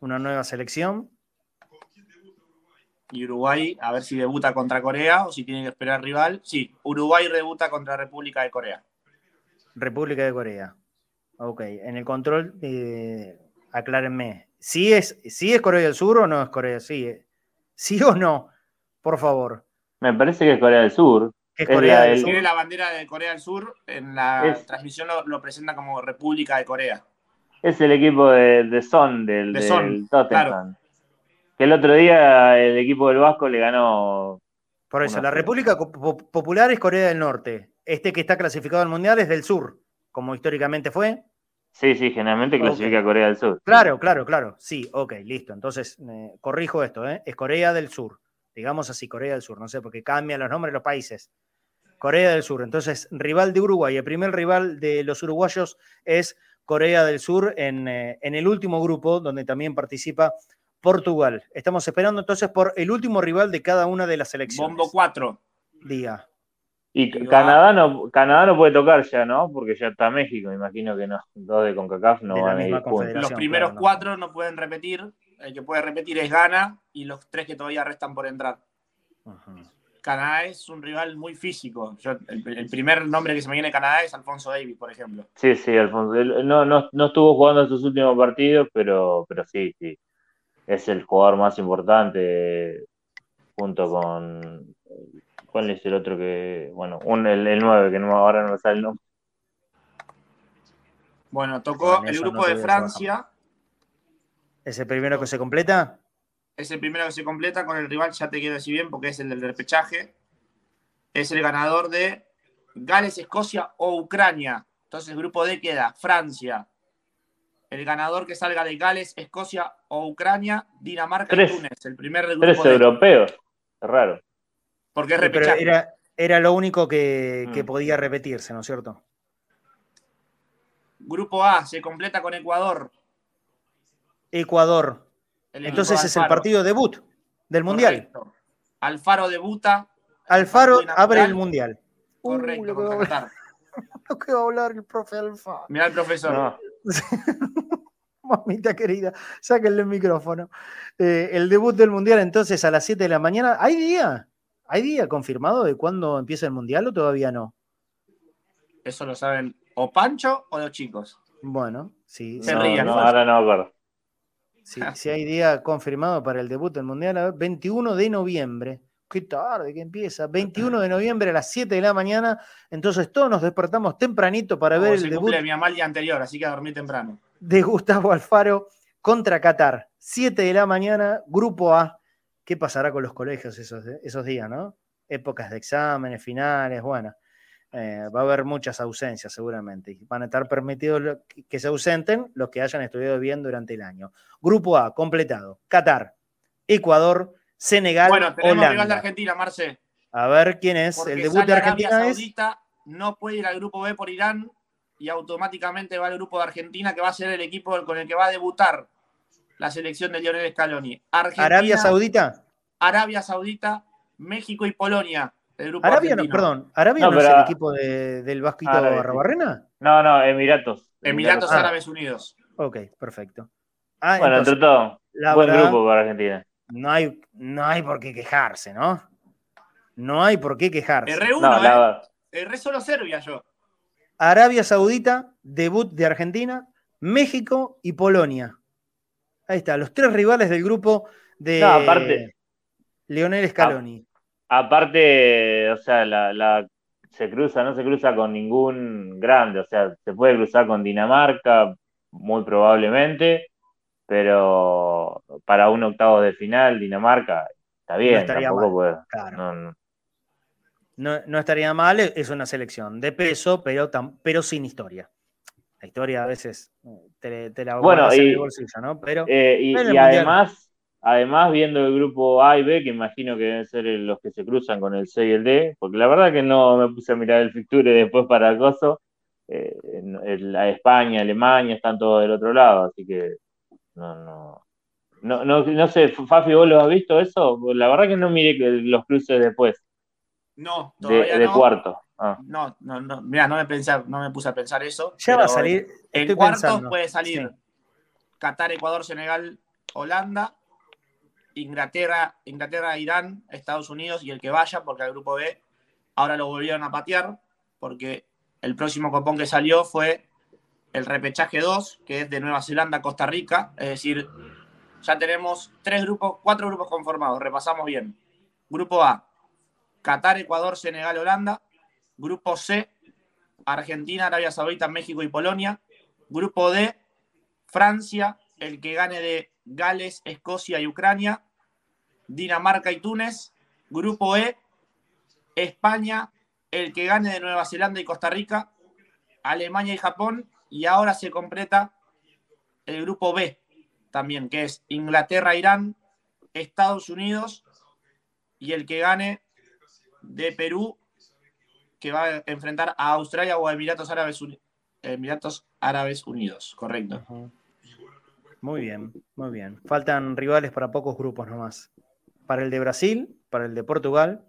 una nueva selección. Y Uruguay, a ver si debuta contra Corea o si tiene que esperar rival. Sí, Uruguay debuta contra República de Corea. República de Corea. Ok, en el control, eh, aclárenme. ¿Sí es, ¿Sí es Corea del Sur o no es Corea? Sí, eh. ¿Sí o no? Por favor. Me parece que es Corea del Sur. ¿Qué es Corea la del Sur? Tiene la bandera de Corea del Sur. En la Es- transmisión lo, lo presenta como República de Corea. Es el equipo de, de Son, del, De del Son, Tottenham. Que el otro día el equipo del Vasco le ganó. Por eso, la. República Popular es Corea del Norte. Este que está clasificado al Mundial es del Sur, como históricamente fue. Sí, sí, generalmente clasifica a Corea del Sur. Claro, claro, claro. Sí, ok, listo. Entonces, eh, corrijo esto, ¿eh? Es Corea del Sur. Digamos así, Corea del Sur. No sé, porque cambian los nombres de los países. Corea del Sur. Entonces, rival de Uruguay. El primer rival de los uruguayos es Corea del Sur en, eh, en el último grupo, donde también participa Portugal. Estamos esperando entonces por el último rival de cada una de las selecciones. Bombo 4. Diga. Y Canadá no, Canadá no puede tocar ya, ¿no? Porque ya está México, me imagino que no. Dos de CONCACAF no De van a ir. Los Claro, primeros no. cuatro no pueden repetir. El que puede repetir es Ghana y los tres que todavía restan por entrar. Canadá es un rival muy físico. Yo- el, el primer nombre que se me viene de Canadá es Alfonso Davis, por ejemplo. Sí, sí, Alfonso. No, no, no estuvo jugando estos últimos partidos, pero, pero sí, sí. Es el jugador más importante junto con. ¿Cuál es el otro que.? Bueno, un, el, el 9, que no, ahora no me sale el nombre. Bueno, tocó el grupo no de Francia. ¿Es el primero que se completa? Es el primero que se completa con el rival, ya te quiero decir bien, porque es el del repechaje. Es el ganador de Gales, Escocia o Ucrania. Entonces, el grupo D queda Francia. El ganador que salga de Gales, Escocia o Ucrania, Dinamarca Tres. y Túnez. El primer del Tres grupo D. europeos. Es raro. Porque es pero repechaje. era, era lo único que, que Mm. podía repetirse, ¿no es cierto? Grupo A se completa con Ecuador. Ecuador. el Entonces es el partido debut del Mundial. Correcto. Alfaro debuta. Alfaro abre el Mundial. Uh, Correcto, lo, que va a contra hablar, Qatar. lo que va a hablar el profe Alfaro. Mirá el profesor. No. Mamita querida, sáquenle el micrófono. Eh, el debut del Mundial entonces a las 7 de la mañana. ¿Hay día? ¿Hay día confirmado de cuándo empieza el Mundial o todavía no? Eso lo saben o Pancho o los chicos. Bueno, sí. Se sí, No, ríe, no, ¿no? ahora no me sí hay día confirmado para el debut del Mundial. A ver, 21 de noviembre. Qué tarde que empieza. 21 de noviembre a las 7 de la mañana. Entonces todos nos despertamos tempranito para ver el debut mi mamá el día anterior, así que a dormir temprano. de Gustavo Alfaro contra Qatar. 7 de la mañana, grupo A. ¿Qué pasará con los colegios esos, esos días, no? Épocas de exámenes, finales, bueno. Eh, va a haber muchas ausencias seguramente. Y van a estar permitidos que se ausenten los que hayan estudiado bien durante el año. Grupo A, completado. Qatar, Ecuador, Senegal, Bueno, tenemos rival de Holanda. Argentina, Marce. A ver quién es. Porque el debut de sale Arabia Argentina es. Saudita, no puede ir al grupo B por Irán y automáticamente va al grupo de Argentina, que va a ser el equipo con el que va a debutar la selección de Lionel Scaloni. Argentina, Arabia Saudita. Arabia Saudita, México y Polonia. El grupo Arabia no, perdón. ¿Arabia No, no, es el equipo de- del Vasquito Árabe, sí. Arrobarrena? No, no, Emiratos. Emiratos Ah. Árabes Unidos. Ok, perfecto. Ah, Bueno, entonces, entre todo, la buen verdad, grupo para Argentina. no hay, no hay por qué quejarse, ¿no? No hay por qué quejarse. R1, No, ¿eh? Erré solo Serbia yo. Arabia Saudita, debut de Argentina, México y Polonia. Ahí está, los tres rivales del grupo de No, aparte-. Leonel Scaloni. Aparte, o sea, la, la- se cruza, no se cruza con ningún grande, o sea, se puede cruzar con Dinamarca, muy probablemente, pero para un octavo de final, Dinamarca, está bien, estaría tampoco puede. claro. no, no. No, no estaría mal, es una selección de peso, pero, tam- pero sin historia. La historia a veces eh, te, te la Bueno, en el bolsillo, ¿no? Pero Eh, y, además, además, viendo el grupo A y B, que imagino que deben ser los que se cruzan con el C y el D, porque la verdad que no me puse a mirar el fixture después para el coso. eh, la España, Alemania, están todos del otro lado, así que no, no. No, no, no sé, Fafi, ¿vos lo has visto eso? La verdad que no miré los cruces después, No, de, todavía de no. cuarto. Ah. No, no, no. Mira, no me, pensé- no me puse a pensar eso. ya va a salir. En cuartos pensando. puede salir Sí. Qatar, Ecuador, Senegal, Holanda, Inglaterra, Inglaterra, Irán, Estados Unidos y el que vaya, porque al grupo B ahora lo volvieron a patear, porque el próximo copón que salió fue el repechaje 2, que es de Nueva Zelanda, Costa Rica, es decir, ya tenemos tres grupos, cuatro grupos conformados, repasamos bien. Grupo A, Qatar, Ecuador, Senegal, Holanda. Grupo C, Argentina, Arabia Saudita, México y Polonia. Grupo D, Francia, el que gane de Gales, Escocia y Ucrania. Dinamarca y Túnez. Grupo E, España, el que gane de Nueva Zelanda y Costa Rica. Alemania y Japón. Y ahora se completa el grupo B también, que es Inglaterra, Irán, Estados Unidos y el que gane de Perú, que va a enfrentar a Australia o a Emiratos Árabes, Uni- Emiratos Árabes Unidos, correcto. Muy bien, muy bien. Faltan rivales para pocos grupos nomás. Para el de Brasil, para el de Portugal.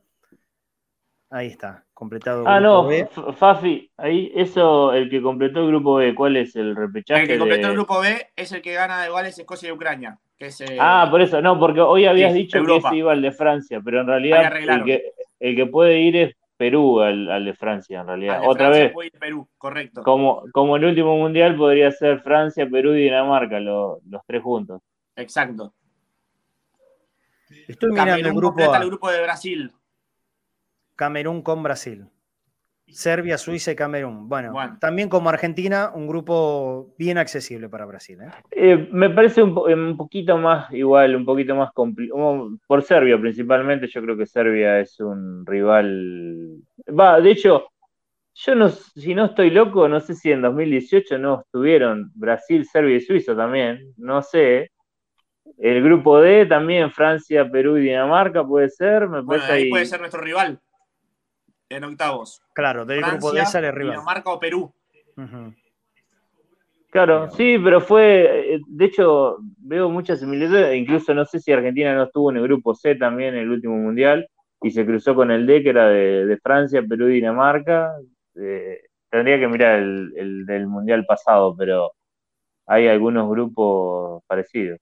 Ahí está, completado. Ah, grupo no, B. Fafi, ahí, eso, el que completó el grupo B, ¿cuál es el repechaje? El que completó de- el grupo B es el que gana de Gales, Escocia y Ucrania. Que es, eh, Ah, por eso, no, porque hoy habías sí, dicho Europa. que ese iba al de Francia, pero en realidad el que, el que puede ir es Perú al, al de Francia, en realidad. al Otra Francia vez, puede ir Perú, correcto. como, como el último mundial podría ser Francia, Perú y Dinamarca, lo- los tres juntos. Exacto. Estoy mirando el Camerún grupo A. el grupo de Brasil. Camerún con Brasil. Serbia, Suiza y Camerún. Bueno, Bueno. también como Argentina, un grupo bien accesible para Brasil. ¿eh? Eh, me parece un, po- un poquito más igual, un poquito más complicado. Por Serbia principalmente, yo creo que Serbia es un rival. Va, de hecho, yo no, si no estoy loco, no sé si en 2018 no estuvieron Brasil, Serbia y Suiza también, no sé. El grupo D también, Francia, Perú y Dinamarca puede ser, me Bueno, parece ahí ahí- puede ser nuestro rival en octavos. Claro, del grupo D Francia, sale rival. Dinamarca o Perú. Claro, sí, pero fue, eh, de hecho, veo muchas similitudes, incluso no sé si Argentina no estuvo en el grupo C también en el último mundial y se cruzó con el D que era de, de Francia, Perú y Dinamarca. Eh, tendría que mirar el, el del mundial pasado, pero hay algunos grupos parecidos.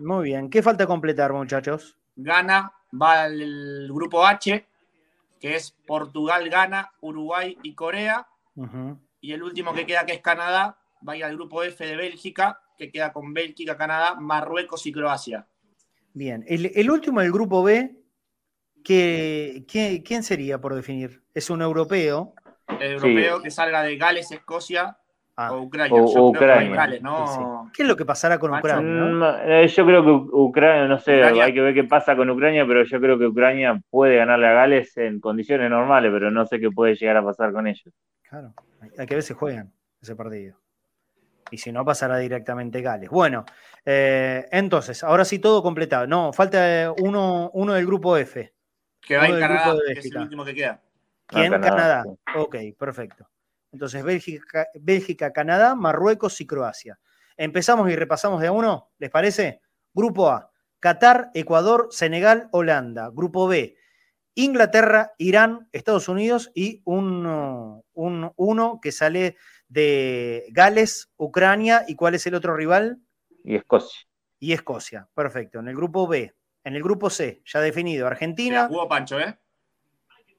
Muy bien. ¿Qué falta completar, muchachos? Gana, va el grupo H, que es Portugal, Ghana, Uruguay y Corea. Y el último que queda, que es Canadá, va a ir al grupo F de Bélgica, que queda con Bélgica, Canadá, Marruecos y Croacia. Bien. El, el último del grupo B, ¿qué- qué- ¿quién sería por definir? Es un europeo. El europeo que salga de Gales, Escocia Ah, o Ucrania. ¿Qué es lo que pasará con Ucrania? no? Mm, eh, Yo creo que Ucrania, no sé, Ucrania. hay que ver qué pasa con Ucrania, pero yo creo que Ucrania puede ganarle a Gales en condiciones normales, pero no sé qué puede llegar a pasar con ellos. Claro, hay- que ver si juegan ese partido. Y si no, pasará directamente Gales. Bueno, eh, entonces, ahora sí todo completado. No, falta eh, uno, uno del grupo F. Que va en Canadá, que es el último que queda. ¿Quién? Canadá, Canadá. sí. Ok, perfecto. Entonces, Bélgica, Bélgica, Canadá, Marruecos y Croacia. Empezamos y repasamos de a uno, ¿les parece? Grupo A, Qatar, Ecuador, Senegal, Holanda. Grupo B, Inglaterra, Irán, Estados Unidos y un, un- uno que sale de Gales, Ucrania. ¿Y cuál es el otro rival? Y Escocia. Y Escocia. Perfecto. En el grupo B. En el grupo C, ya definido, Argentina, jugó Pancho, ¿eh?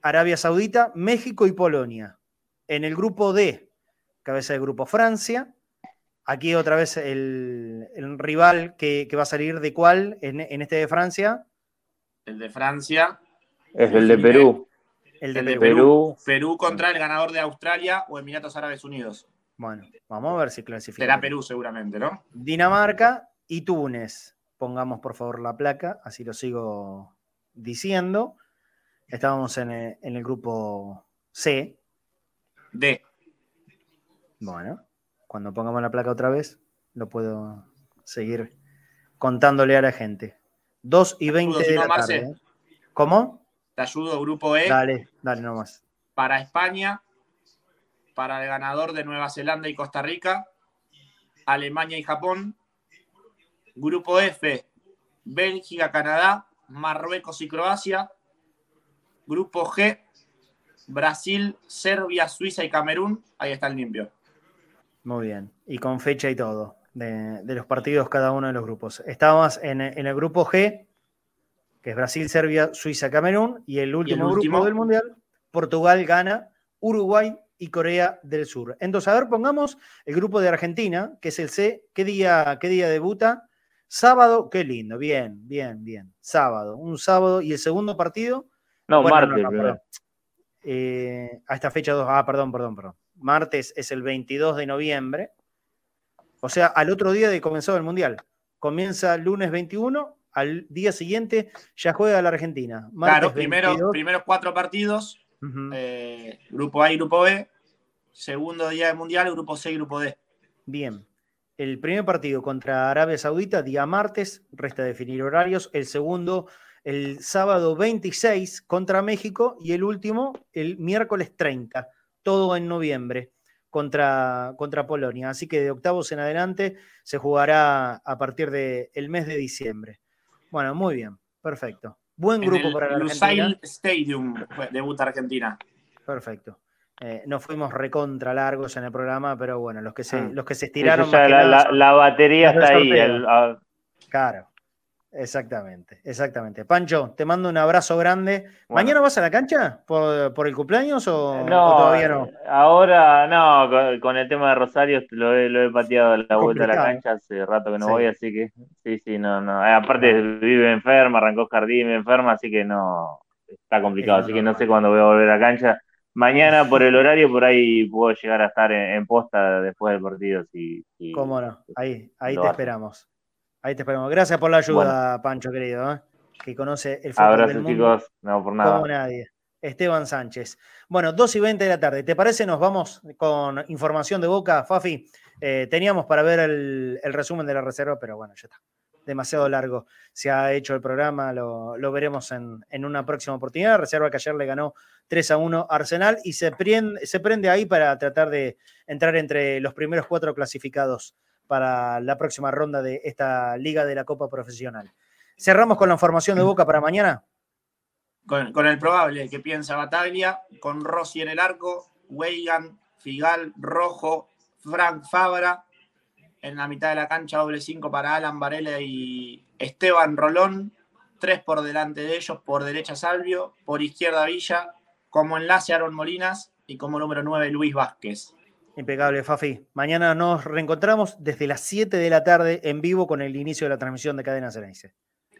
Arabia Saudita, México y Polonia. En el grupo D, cabeza de grupo Francia. Aquí otra vez el, el rival que, que va a salir de cuál en, en este de Francia, El de Francia, Es el de Perú. el de El de Perú. Perú. Perú contra el ganador de Australia o Emiratos Árabes Unidos. Bueno, vamos a ver si clasifica. Será Perú seguramente, ¿no? Dinamarca y Túnez. Pongamos por favor la placa, así lo sigo diciendo. Estábamos en el, en el grupo C. D. Bueno, cuando pongamos la placa otra vez, lo puedo seguir contándole a la gente. 2 y 20 si de la Marce. tarde. ¿eh? ¿Cómo? Te ayudo, grupo E. Dale, dale nomás. Para España, para el ganador de Nueva Zelanda y Costa Rica, Alemania y Japón. Grupo F, Bélgica, Canadá, Marruecos y Croacia. Grupo G, Brasil, Serbia, Suiza y Camerún. Ahí está el limpio. Muy bien. Y con fecha y todo de, de los partidos cada uno de los grupos. Estábamos en, en el grupo G, que es Brasil, Serbia, Suiza, Camerún, y el último, último? grupo del Mundial, Portugal, Ghana, Uruguay y Corea del Sur. Entonces, a ver, pongamos el grupo de Argentina, que es el C. ¿Qué día, qué día debuta? Sábado, qué lindo, bien, bien, bien. Sábado, un sábado. ¿Y el segundo partido? No, Bueno, martes no, no. Eh, a esta fecha 2. Ah, perdón, perdón, perdón. Martes es el 22 de noviembre. O sea, al otro día de comenzado el Mundial. Comienza el lunes 21, al día siguiente ya juega la Argentina. Martes claro, primero, 22. primeros cuatro partidos, eh, grupo A y grupo B. Segundo día del Mundial, grupo C y grupo D. Bien. El primer partido contra Arabia Saudita, día martes, resta definir horarios. El segundo, el sábado 26 contra México. Y el último, el miércoles 30, todo en noviembre, contra, contra Polonia. Así que de octavos en adelante se jugará a partir del mes de diciembre. Bueno, muy bien, perfecto. Buen En grupo el para la Lusail Argentina. Stadium fue- debuta Argentina. Perfecto. Eh, nos fuimos recontra largos en el programa, pero bueno, los que se, Mm. los que se estiraron ya más que la, batería está ahí. el- ah, Claro. Exactamente, exactamente. Pancho, te mando un abrazo grande. Bueno. ¿Mañana vas a la cancha por, por el cumpleaños o, o No, todavía no? ahora no, con, con el tema de Rosario lo he, lo he pateado la vuelta a la Complicado. cancha hace rato que no Sí. voy, así que sí, sí, no, no. Eh, Aparte vive enferma, arrancó jardín, vive enferma, así que no, está complicado, así que no sé cuándo voy a volver a cancha. Mañana por el horario, por ahí puedo llegar a estar en, en posta después del partido, si, si- ¿Cómo no? Ahí, ahí te hace. esperamos. Ahí te esperamos. Gracias por la ayuda, Pancho, querido, ¿eh? que conoce el fútbol del Abrazos mundo chicos, no por nada. como nadie. Esteban Sánchez. Bueno, 2 y 20 de la tarde. ¿Te parece? Nos vamos con información de Boca, Fafi. Eh, teníamos para ver el, el resumen de la reserva, pero bueno, ya está. Demasiado largo. Se ha hecho el programa, lo, lo veremos en, en una próxima oportunidad. Reserva que ayer le ganó 3 a 1 a Arsenal y se prende, se prende ahí para tratar de entrar entre los primeros cuatro clasificados para la próxima ronda de esta Liga de la Copa Profesional. Cerramos con la información de Boca para mañana. Con, con el probable que piensa Bataglia, con Rossi en el arco, Weigan, Figal, Rojo, Frank Fabra. En la mitad de la cancha, doble 5 para Alan Varela y Esteban Rolón. Tres por delante de ellos, por derecha Salvio, por izquierda Villa, como enlace Aaron Molinas y como número 9 Luis Vázquez. Impecable, Fafi. Mañana nos reencontramos desde las 7 de la tarde en vivo con el inicio de la transmisión de Cadena Ceneice.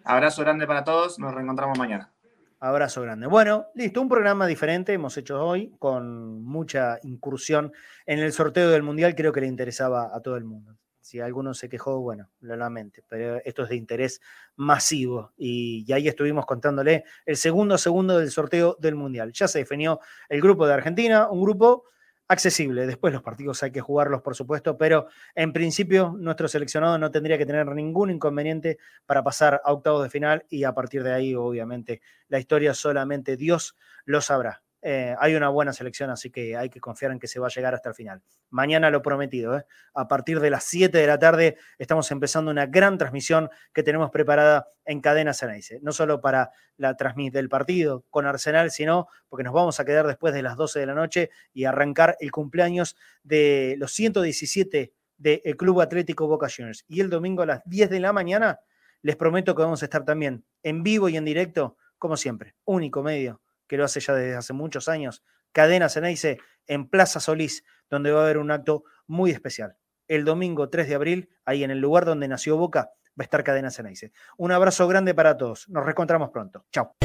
Abrazo grande para todos, nos reencontramos mañana. Abrazo grande. Bueno, listo, un programa diferente hemos hecho hoy con mucha incursión en el sorteo del Mundial, creo que le interesaba a todo el mundo. Si alguno se quejó, bueno, lo lamento, pero esto es de interés masivo y, y ahí estuvimos contándole el segundo segundo del sorteo del Mundial. Ya se definió el grupo de Argentina, un grupo accesible. Después los partidos hay que jugarlos, por supuesto, pero en principio nuestro seleccionado no tendría que tener ningún inconveniente para pasar a octavos de final y a partir de ahí, obviamente, la historia solamente Dios lo sabrá. Eh, hay una buena selección, así que hay que confiar en que se va a llegar hasta el final. Mañana lo prometido, ¿eh? a partir de las 7 de la tarde estamos empezando una gran transmisión que tenemos preparada en Cadena Ceneice, no solo para la transmisión del partido con Arsenal, sino porque nos vamos a quedar después de las 12 de la noche y arrancar el cumpleaños de los 117 del Club Atlético Boca Juniors. Y el domingo a las 10 de la mañana les prometo que vamos a estar también en vivo y en directo, como siempre, único medio que lo hace ya desde hace muchos años, Cadena Ceneice en Plaza Solís, donde va a haber un acto muy especial. El domingo 3 de abril, ahí en el lugar donde nació Boca, va a estar Cadena Ceneice. Un abrazo grande para todos. Nos reencontramos pronto. Chao.